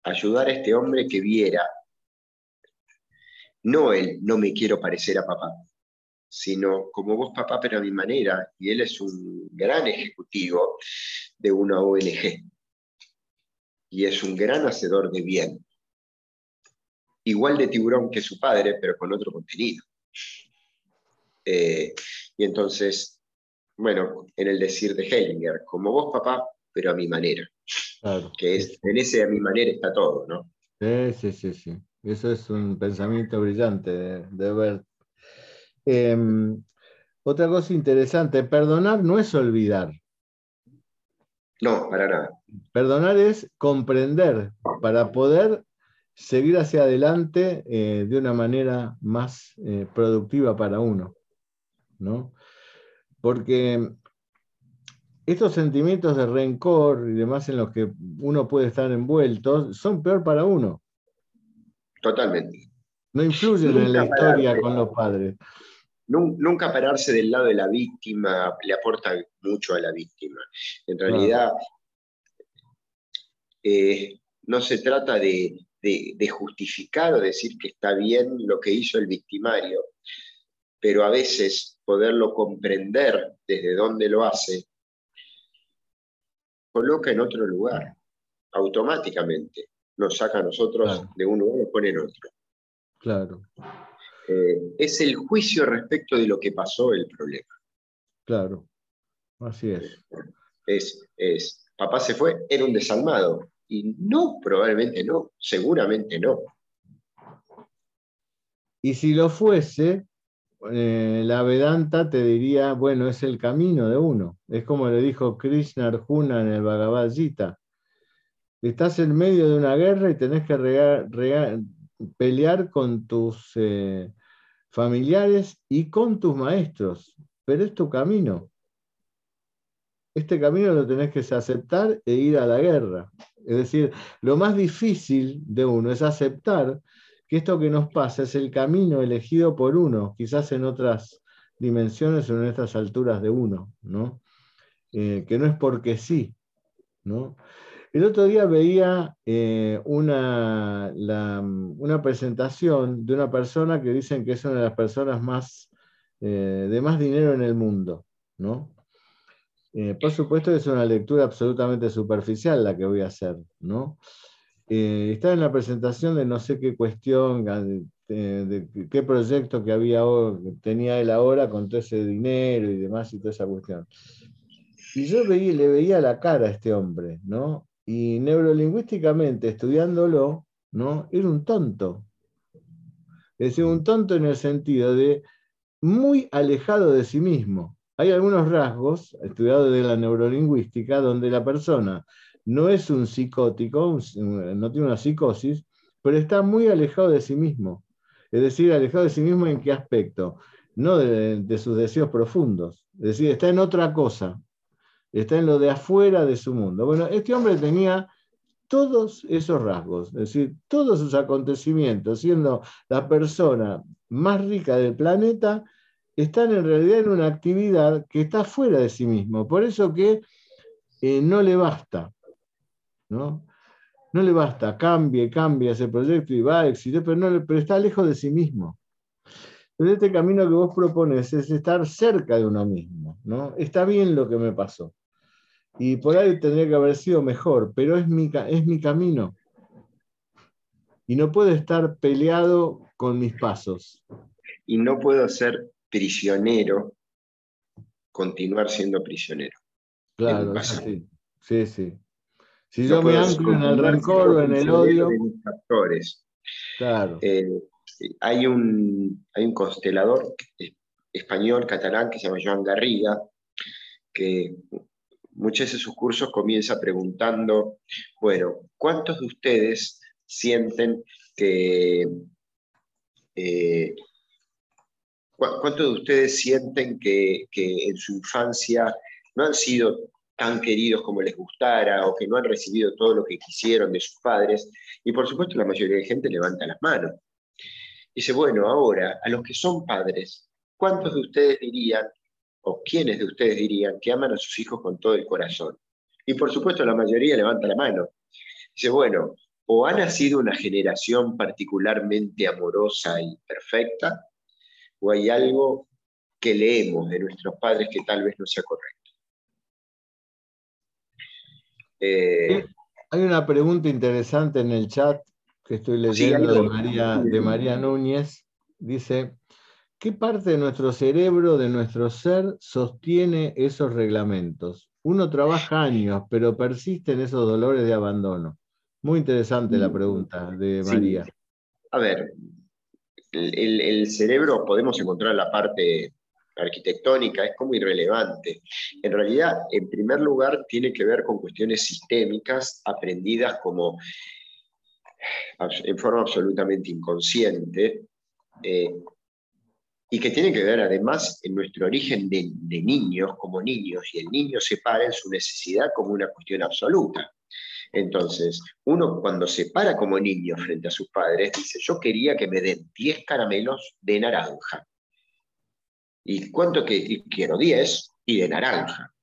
ayudar a este hombre que viera, no él, no me quiero parecer a papá, sino como vos papá, pero a mi manera, y él es un gran ejecutivo de una ONG, y es un gran hacedor de bien, igual de tiburón que su padre, pero con otro contenido. Eh, y entonces, bueno, en el decir de Hellinger, como vos papá, pero a mi manera. que es, en ese a mi manera está todo, ¿no? Sí, sí, sí, sí. Eso es un pensamiento brillante de, ver. Em, otra cosa interesante, perdonar no es olvidar. No, para nada. Perdonar es comprender para poder seguir hacia adelante eh, de una manera más eh, productiva para uno. ¿No? Porque estos sentimientos de rencor y demás en los que uno puede estar envuelto son peor para uno. Totalmente. No influyen en la historia con los padres. Nunca pararse del lado de la víctima le aporta mucho a la víctima. En realidad, eh, no se trata de, de justificar o decir que está bien lo que hizo el victimario, pero a veces poderlo comprender desde dónde lo hace coloca en otro lugar, automáticamente. Nos saca a nosotros de un lugar y pone en otro. Claro. Eh, es el juicio respecto de lo que pasó el problema. Claro, así es. Es, es, papá se fue, era un desalmado. Y no, probablemente no, seguramente no. Y si lo fuese, eh, la Vedanta te diría, bueno, es el camino de uno. Es como le dijo Krishna Arjuna en el Bhagavad Gita. Estás en medio de una guerra y tenés que pelear con tus eh, familiares y con tus maestros, pero es tu camino. Este camino lo tenés que aceptar e ir a la guerra. Es decir, lo más difícil de uno es aceptar que esto que nos pasa es el camino elegido por uno, quizás en otras dimensiones o en estas alturas de uno, ¿no? Eh, que no es porque sí. ¿no? El otro día veía eh, una, una, presentación de una persona que dicen que es una de las personas más, eh, de más dinero en el mundo. ¿no? por supuesto es una lectura absolutamente superficial la que voy a hacer. ¿no? Eh, estaba en la presentación de no sé qué cuestión, de, qué proyecto que había, tenía él ahora con todo ese dinero y demás y toda esa cuestión. Y yo le veía la cara a este hombre, ¿no? Y neurolingüísticamente, estudiándolo, ¿no? Era un tonto. Es decir, un tonto en el sentido de muy alejado de sí mismo. Hay algunos rasgos estudiados de la neurolingüística donde la persona no es un psicótico, no tiene una psicosis, pero está muy alejado de sí mismo. Es decir, alejado de sí mismo en qué aspecto? No de, sus deseos profundos. Es decir, está en otra cosa. Está en lo de afuera de su mundo. Bueno, este hombre tenía todos esos rasgos, es decir, todos sus acontecimientos, siendo la persona más rica del planeta, están en realidad en una actividad que está fuera de sí mismo. Por eso que eh, no le basta. ¿No? No le basta, cambie, cambie ese proyecto y va a éxito, pero, no, pero está lejos de sí mismo. Entonces, este camino que vos propones es estar cerca de uno mismo, ¿no? Está bien lo que me pasó. Y por ahí tendría que haber sido mejor, pero es mi, es mi camino. Y no puedo estar peleado con mis pasos. Y no puedo ser prisionero, continuar siendo prisionero. Claro, sí, sí, sí. Si yo me anclo en el rencor o en el odio. Claro. Eh, hay, un, hay un constelador español, catalán, que se llama Joan Garriga, que muchas de sus cursos comienza preguntando, bueno, ¿cuántos de ustedes sienten que... Eh, ¿Cuántos de ustedes sienten que, que en su infancia no han sido tan queridos como les gustara o que no han recibido todo lo que quisieron de sus padres. Y por supuesto la mayoría de gente levanta las manos. Dice, bueno, ahora, a los que son padres, ¿cuántos de ustedes dirían, o quiénes de ustedes dirían que aman a sus hijos con todo el corazón? Y por supuesto la mayoría levanta la mano. Dice, bueno, o ha nacido una generación particularmente amorosa y perfecta, o hay algo que leemos de nuestros padres que tal vez no sea correcto. Eh, hay una pregunta interesante en el chat que estoy leyendo de, María, de María Núñez. Dice, ¿qué parte de nuestro cerebro, de nuestro ser, sostiene esos reglamentos? Uno trabaja años, pero persisten esos dolores de abandono. Muy interesante la pregunta de María. A ver, el, el, cerebro podemos encontrar la parte arquitectónica, es como irrelevante. En realidad, en primer lugar, tiene que ver con cuestiones sistémicas aprendidas como en forma absolutamente inconsciente eh, y que tiene que ver además en nuestro origen de, de, niños como niños y el niño se para en su necesidad como una cuestión absoluta. Entonces, uno cuando se para como niño frente a sus padres dice, yo quería que me den 10 caramelos de naranja. ¿Y cuánto que quiero? 10 y de naranja.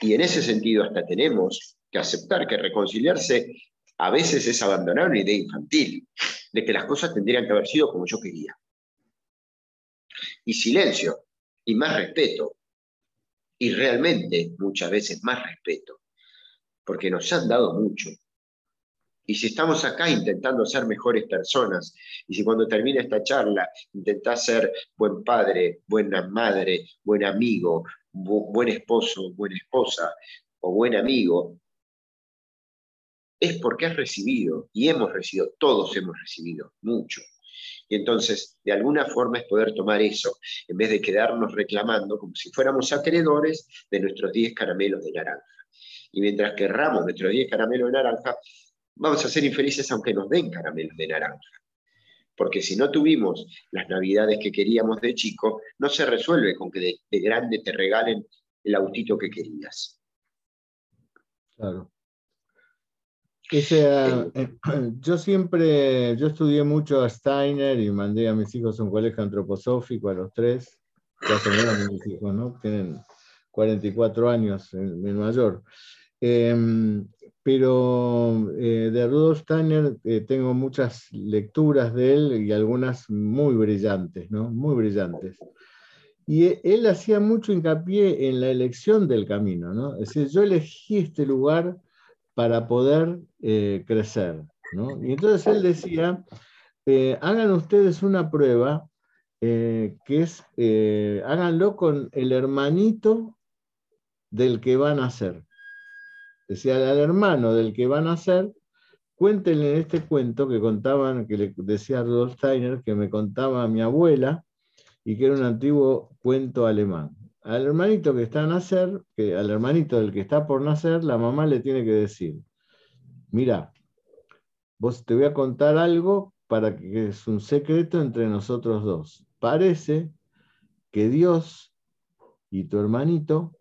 Y en ese sentido hasta tenemos que aceptar que reconciliarse a veces es abandonar una idea infantil, de que las cosas tendrían que haber sido como yo quería. Y silencio, y más respeto, y realmente muchas veces más respeto, porque nos han dado mucho, y si estamos acá intentando ser mejores personas, y si cuando termina esta charla intentás ser buen padre, buena madre, buen amigo, buen esposo, buena esposa o buen amigo, es porque has recibido, y hemos recibido, todos hemos recibido mucho. Y entonces, de alguna forma es poder tomar eso, en vez de quedarnos reclamando como si fuéramos acreedores de nuestros 10 caramelos de naranja. Y mientras querramos nuestros 10 caramelos de naranja, vamos a ser infelices aunque nos den caramelos de naranja. Porque si no tuvimos las navidades que queríamos de chico, no se resuelve con que de, grande te regalen el autito que querías. Claro. Eh, yo siempre, yo estudié mucho a Steiner y mandé a mis hijos a un colegio antroposófico a los tres, ya son mis hijos, ¿no? Tienen 44 años, el, mayor. Em, pero eh, de Rudolf Steiner eh, tengo muchas lecturas de él y algunas muy brillantes, ¿no? Muy brillantes. Y e, él hacía mucho hincapié en la elección del camino, ¿no? Es decir, yo elegí este lugar para poder eh, crecer, ¿no? Y entonces él decía, hagan ustedes una prueba que es, háganlo con el hermanito del que van a ser decía al hermano del que van a ser, cuéntenle este cuento que contaban, que le decía Rudolf Steiner, que me contaba mi abuela, y que era un antiguo cuento alemán. Al hermanito que está a nacer, que, al hermanito del que está por nacer, la mamá le tiene que decir, mira, vos te voy a contar algo para que es un secreto entre nosotros dos. Parece que Dios y tu hermanito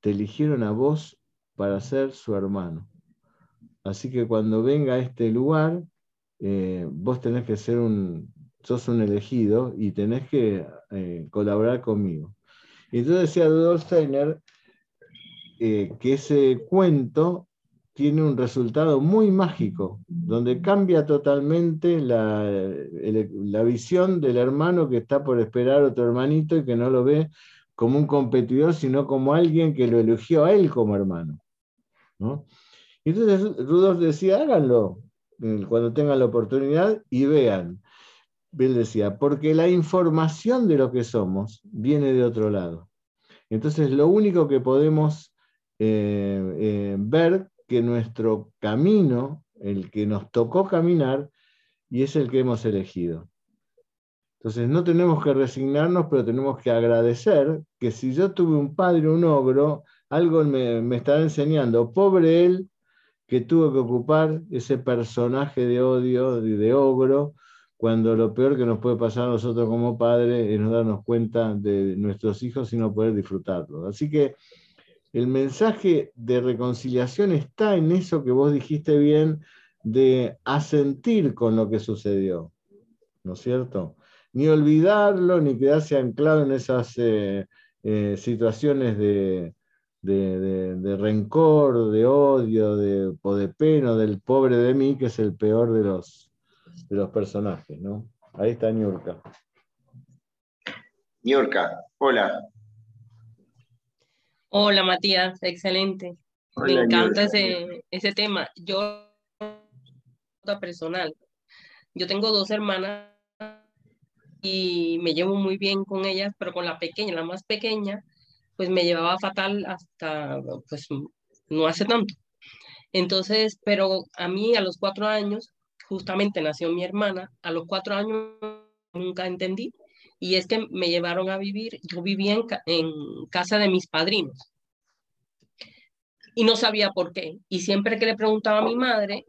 te eligieron a vos para ser su hermano. Así que cuando venga a este lugar, eh, vos tenés que ser un, sos un elegido y tenés que eh, colaborar conmigo. Entonces decía Rudolf Steiner eh, que ese cuento tiene un resultado muy mágico, donde cambia totalmente la, la, visión del hermano que está por esperar otro hermanito y que no lo ve como un competidor, sino como alguien que lo eligió a él como hermano. Entonces Rudolf decía, háganlo eh, cuando tengan la oportunidad y vean. Él decía, porque la información de lo que somos viene de otro lado. Entonces lo único que podemos eh, eh, ver que nuestro camino, el que nos tocó caminar, y es el que hemos elegido. Entonces no tenemos que resignarnos, pero tenemos que agradecer que si yo tuve un padre, un ogro, algo me, me está enseñando. Pobre él que tuvo que ocupar ese personaje de odio, de, de, ogro, cuando lo peor que nos puede pasar a nosotros como padres es no darnos cuenta de nuestros hijos y no poder disfrutarlos. Así que el mensaje de reconciliación está en eso que vos dijiste bien, de asentir con lo que sucedió, ¿no es cierto? Ni olvidarlo, ni quedarse anclado en esas eh, eh, situaciones de, de, rencor, de odio, de, o de pena, del pobre de mí, que es el peor de los, de los personajes, ¿no? Ahí está Niurka. Niurka, hola. Hola Matías, excelente. Me encanta ese, ese tema. Yo, personal, yo tengo dos hermanas y me llevo muy bien con ellas, pero con la pequeña, la más pequeña, pues me llevaba fatal hasta, pues no hace tanto. Entonces, pero a mí a los cuatro años, justamente nació mi hermana, a los cuatro años nunca entendí, y es que me llevaron a vivir, yo vivía en, en casa de mis padrinos, y no sabía por qué, y siempre que le preguntaba a mi madre,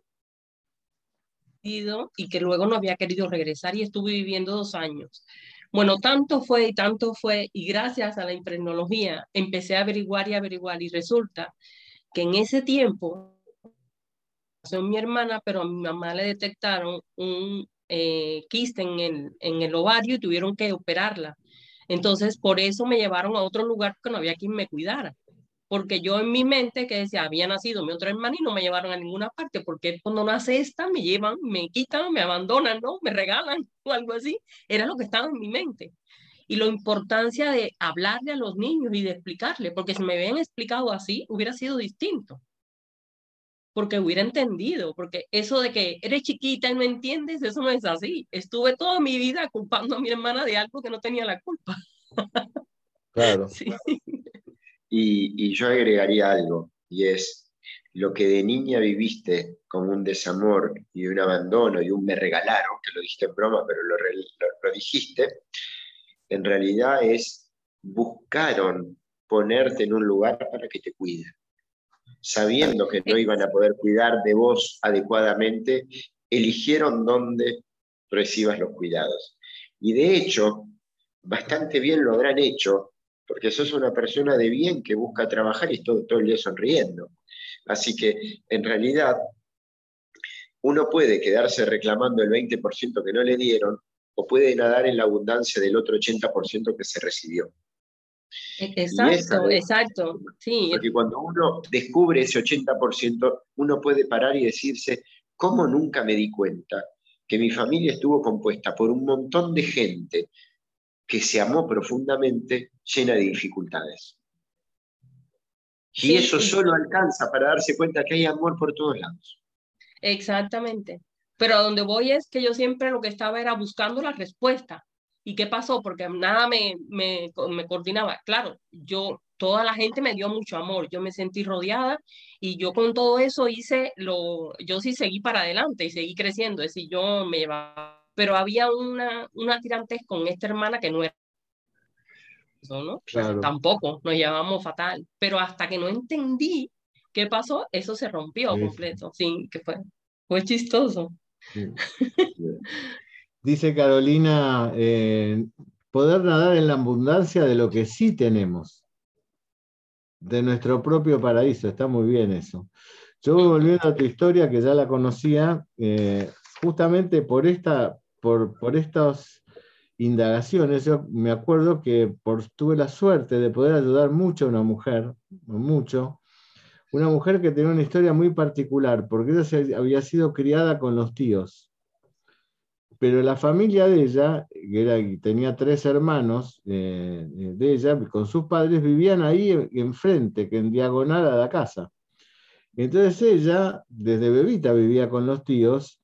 y que luego no había querido regresar y estuve viviendo dos años. Bueno, tanto fue y tanto fue, y gracias a la impregnología empecé a averiguar y averiguar, y resulta que en ese tiempo, soy mi hermana, pero a mi mamá le detectaron un eh, quiste en el, en el ovario y tuvieron que operarla. Entonces, por eso me llevaron a otro lugar porque no había quien me cuidara porque yo en mi mente que decía, había nacido mi otro hermano y no me llevaron a ninguna parte, porque cuando nace esta me llevan, me quitan, me abandonan, ¿no? Me regalan o algo así. Era lo que estaba en mi mente. Y la importancia de hablarle a los niños y de explicarle, porque si me habían explicado así, hubiera sido distinto. Porque hubiera entendido, porque eso de que eres chiquita y no entiendes, eso no es así. Estuve toda mi vida culpando a mi hermana de algo que no tenía la culpa. Claro. Sí. Y, yo agregaría algo, y es, lo que de niña viviste como un desamor y un abandono y un me regalaron, que lo dijiste en broma, pero lo, lo dijiste, en realidad es buscaron ponerte en un lugar para que te cuiden. Sabiendo que no iban a poder cuidar de vos adecuadamente, eligieron dónde recibas los cuidados. Y de hecho, bastante bien lo habrán hecho, porque sos una persona de bien que busca trabajar y está todo el día sonriendo. Así que, en realidad, uno puede quedarse reclamando el 20% que no le dieron o puede nadar en la abundancia del otro 80% que se recibió. Exacto, exacto. Sí. Porque cuando uno descubre ese 80%, uno puede parar y decirse, ¿cómo nunca me di cuenta que mi familia estuvo compuesta por un montón de gente que se amó profundamente, llena de dificultades? Y eso solo alcanza para darse cuenta que hay amor por todos lados. Exactamente. Pero a donde voy es que yo siempre lo que estaba era buscando la respuesta. ¿Y qué pasó? Porque nada me, me, me coordinaba. Claro, yo, toda la gente me dio mucho amor, yo me sentí rodeada y yo con todo eso hice lo, yo sí seguí para adelante y seguí creciendo, es decir, yo me llevaba, pero había una, una tirantez con esta hermana que no era eso, ¿no? Tampoco, nos llevamos fatal, pero hasta que no entendí qué pasó, eso se rompió completo, sí, que fue, fue chistoso. Dice Carolina, eh, poder nadar en la abundancia de lo que sí tenemos, de nuestro propio paraíso, está muy bien eso. Yo volviendo a tu historia, que ya la conocía, eh, justamente por, esta, por, por estas indagaciones, yo me acuerdo que por, tuve la suerte de poder ayudar mucho a una mujer, mucho, una mujer que tenía una historia muy particular, porque ella había sido criada con los tíos pero la familia de ella, que era, tenía tres hermanos eh, de ella, con sus padres, vivían ahí enfrente, que en diagonal a la casa. Entonces ella, desde bebita, vivía con los tíos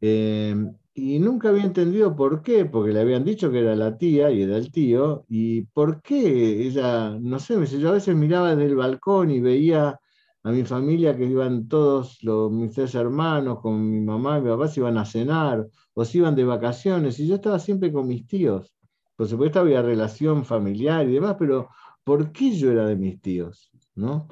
eh, y nunca había entendido por qué, porque le habían dicho que era la tía y era el tío, y por qué ella, no sé, yo a veces miraba desde el balcón y veía a mi familia que iban todos los, mis tres hermanos, con mi mamá y mi papá, se iban a cenar o se iban de vacaciones, y yo estaba siempre con mis tíos. Por supuesto había relación familiar y demás, pero ¿por qué yo era de mis tíos? ¿no?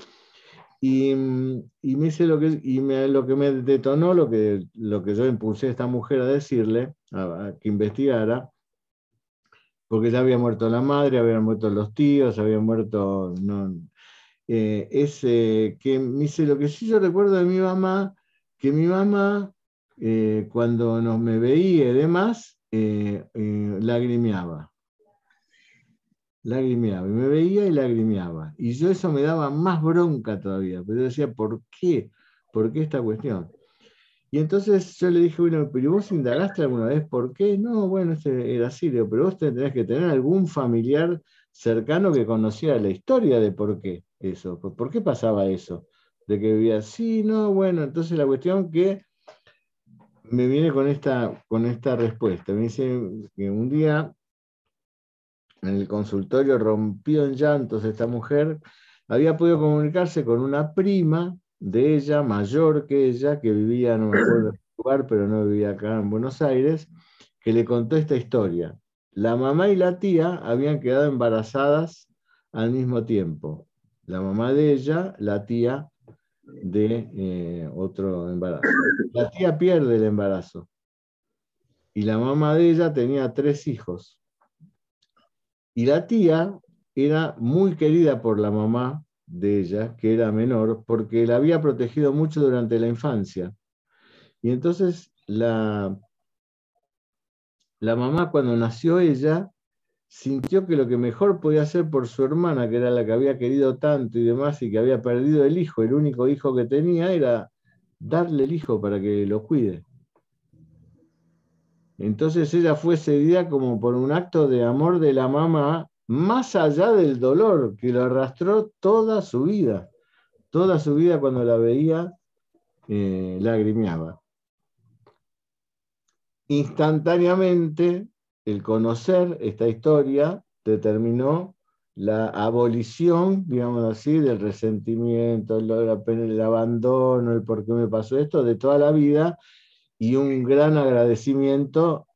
Y, y me hice lo que, y me, lo que me detonó, lo que, lo que yo impulsé a esta mujer a decirle, a, que investigara, porque ya había muerto la madre, habían muerto los tíos, había muerto, no, eh, es eh, que me dice lo que sí yo recuerdo de mi mamá, que mi mamá eh, cuando nos me veía y demás, lagrimeaba. Lagrimeaba, y me veía y lagrimeaba. Y yo eso me daba más bronca todavía, pero yo decía, ¿por qué? ¿Por qué esta cuestión? Y entonces yo le dije, bueno, pero vos indagaste alguna vez por qué? No, bueno, este era así, pero vos tenés que tener algún familiar cercano que conociera la historia de por qué eso. ¿Por qué pasaba eso? De que vivía así, no, bueno, entonces la cuestión que me viene con esta, con esta respuesta. Me dice que un día en el consultorio rompió en llantos esta mujer, había podido comunicarse con una prima de ella, mayor que ella, que vivía, no me acuerdo lugar, pero no vivía acá en Buenos Aires, que le contó esta historia. La mamá y la tía habían quedado embarazadas al mismo tiempo la mamá de ella, la tía de eh, otro embarazo. La tía pierde el embarazo y la mamá de ella tenía tres hijos. Y la tía era muy querida por la mamá de ella, que era menor, porque la había protegido mucho durante la infancia. Y entonces la, la mamá cuando nació ella sintió que lo que mejor podía hacer por su hermana, que era la que había querido tanto y demás, y que había perdido el hijo, el único hijo que tenía, era darle el hijo para que lo cuide. Entonces ella fue cedida como por un acto de amor de la mamá, más allá del dolor que lo arrastró toda su vida. Toda su vida cuando la veía, eh, lagrimeaba. Instantáneamente el conocer esta historia determinó la abolición, digamos así, del resentimiento, el, el abandono, el por qué me pasó esto, de toda la vida, y un gran agradecimiento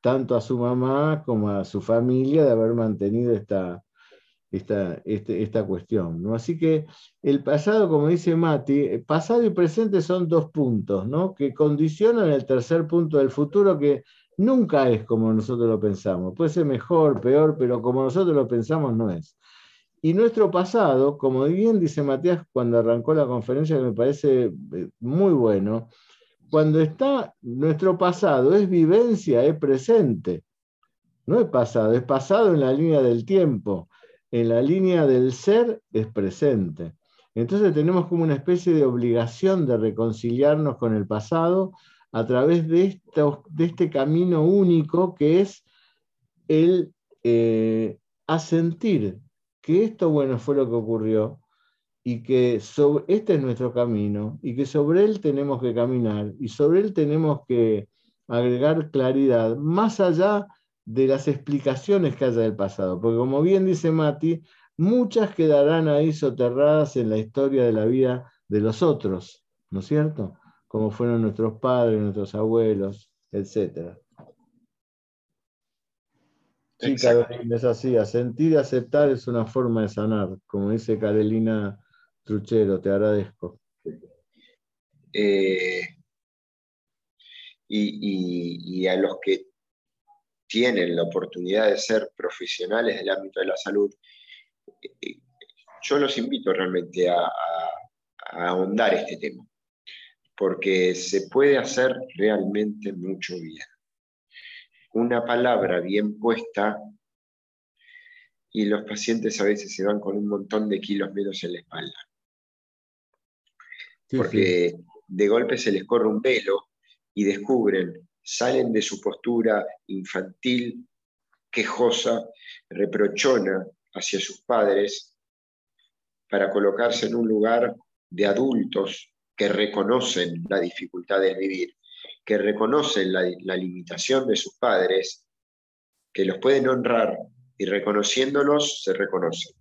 tanto a su mamá como a su familia de haber mantenido esta, esta, este, esta cuestión. ¿no? Así que el pasado, como dice Mati, pasado y presente son dos puntos ¿no? que condicionan el tercer punto del futuro que nunca es como nosotros lo pensamos. Puede ser mejor, peor, pero como nosotros lo pensamos no es. Y nuestro pasado, como bien dice Matías cuando arrancó la conferencia, que me parece eh, muy bueno, cuando está nuestro pasado es vivencia, es presente. No es pasado, es pasado en la línea del tiempo. En la línea del ser es presente. Entonces tenemos como una especie de obligación de reconciliarnos con el pasado a través de, este camino único que es el eh, asentir que esto, bueno, fue lo que ocurrió y que sobre, este es nuestro camino y que sobre él tenemos que caminar y sobre él tenemos que agregar claridad, más allá de las explicaciones que haya del pasado, porque como bien dice Mati, muchas quedarán ahí soterradas en la historia de la vida de los otros, ¿no es cierto? Como fueron nuestros padres, nuestros abuelos, etc. Sí, Carolina, es así. sentir y aceptar es una forma de sanar, como dice Carolina Truchero, te agradezco. Eh, y, a los que tienen la oportunidad de ser profesionales del ámbito de la salud, eh, yo los invito realmente a, ahondar este tema, porque se puede hacer realmente mucho bien. Una palabra bien puesta y los pacientes a veces se van con un montón de kilos menos en la espalda porque de golpe se les corre un velo y descubren, salen de su postura infantil, quejosa, reprochona hacia sus padres, para colocarse en un lugar de adultos que reconocen la dificultad de vivir, que reconocen la, limitación de sus padres, que los pueden honrar y reconociéndolos se reconocen.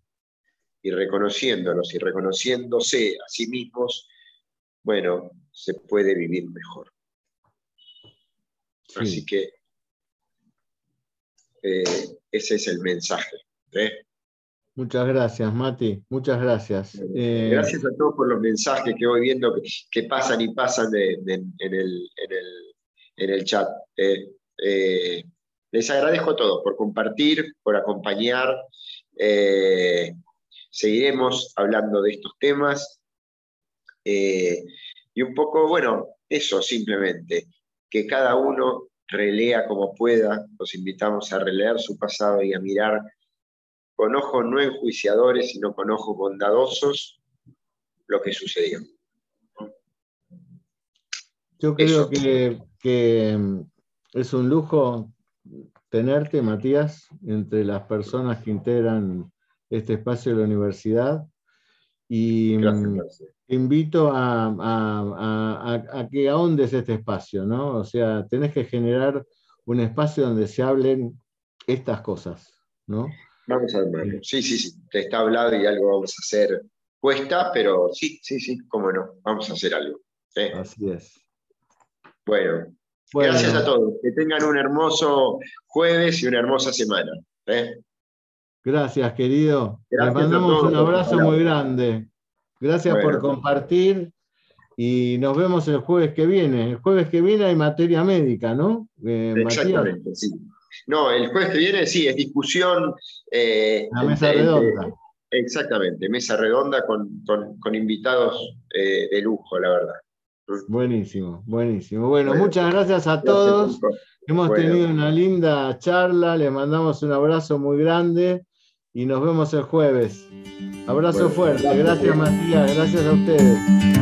Y reconociéndolos y reconociéndose a sí mismos, bueno, se puede vivir mejor. Así que eh, ese es el mensaje. ¿eh? Muchas gracias, Mati. Muchas gracias. Eh, gracias a todos por los mensajes que voy viendo que, pasan y pasan en, el, chat. les agradezco a todos por compartir, por acompañar. seguiremos hablando de estos temas. Eh, y un poco, bueno, eso simplemente, que cada uno relea como pueda, los invitamos a releer su pasado y a mirar con ojos no enjuiciadores, sino con ojos bondadosos lo que sucedió. Yo creo que, que, mm, es un lujo tenerte, Matías, entre las personas que integran este espacio de la universidad. Y mm, invito a, que ahondes este espacio, ¿no? O sea, tenés que generar un espacio donde se hablen estas cosas, ¿no? Vamos a ver, sí, sí, sí, te está hablado y algo vamos a hacer. Cuesta, pero sí, sí, sí, cómo no, vamos a hacer algo. Así es. Bueno, gracias a todos. Que tengan un hermoso jueves y una hermosa semana. ¿eh? Gracias, querido. Les mandamos un abrazo muy grande. Gracias por compartir y nos vemos el jueves que viene. El jueves que viene hay materia médica, ¿no? Eh, Exactamente, sí. No, el jueves que viene sí, es discusión. Eh, La mesa redonda. exactamente, mesa redonda con, invitados eh, de lujo, la verdad. Buenísimo, buenísimo. Bueno, muchas gracias a todos. Hemos tenido una linda charla, les mandamos un abrazo muy grande y nos vemos el jueves. Abrazo fuerte, gracias Matías, gracias a ustedes.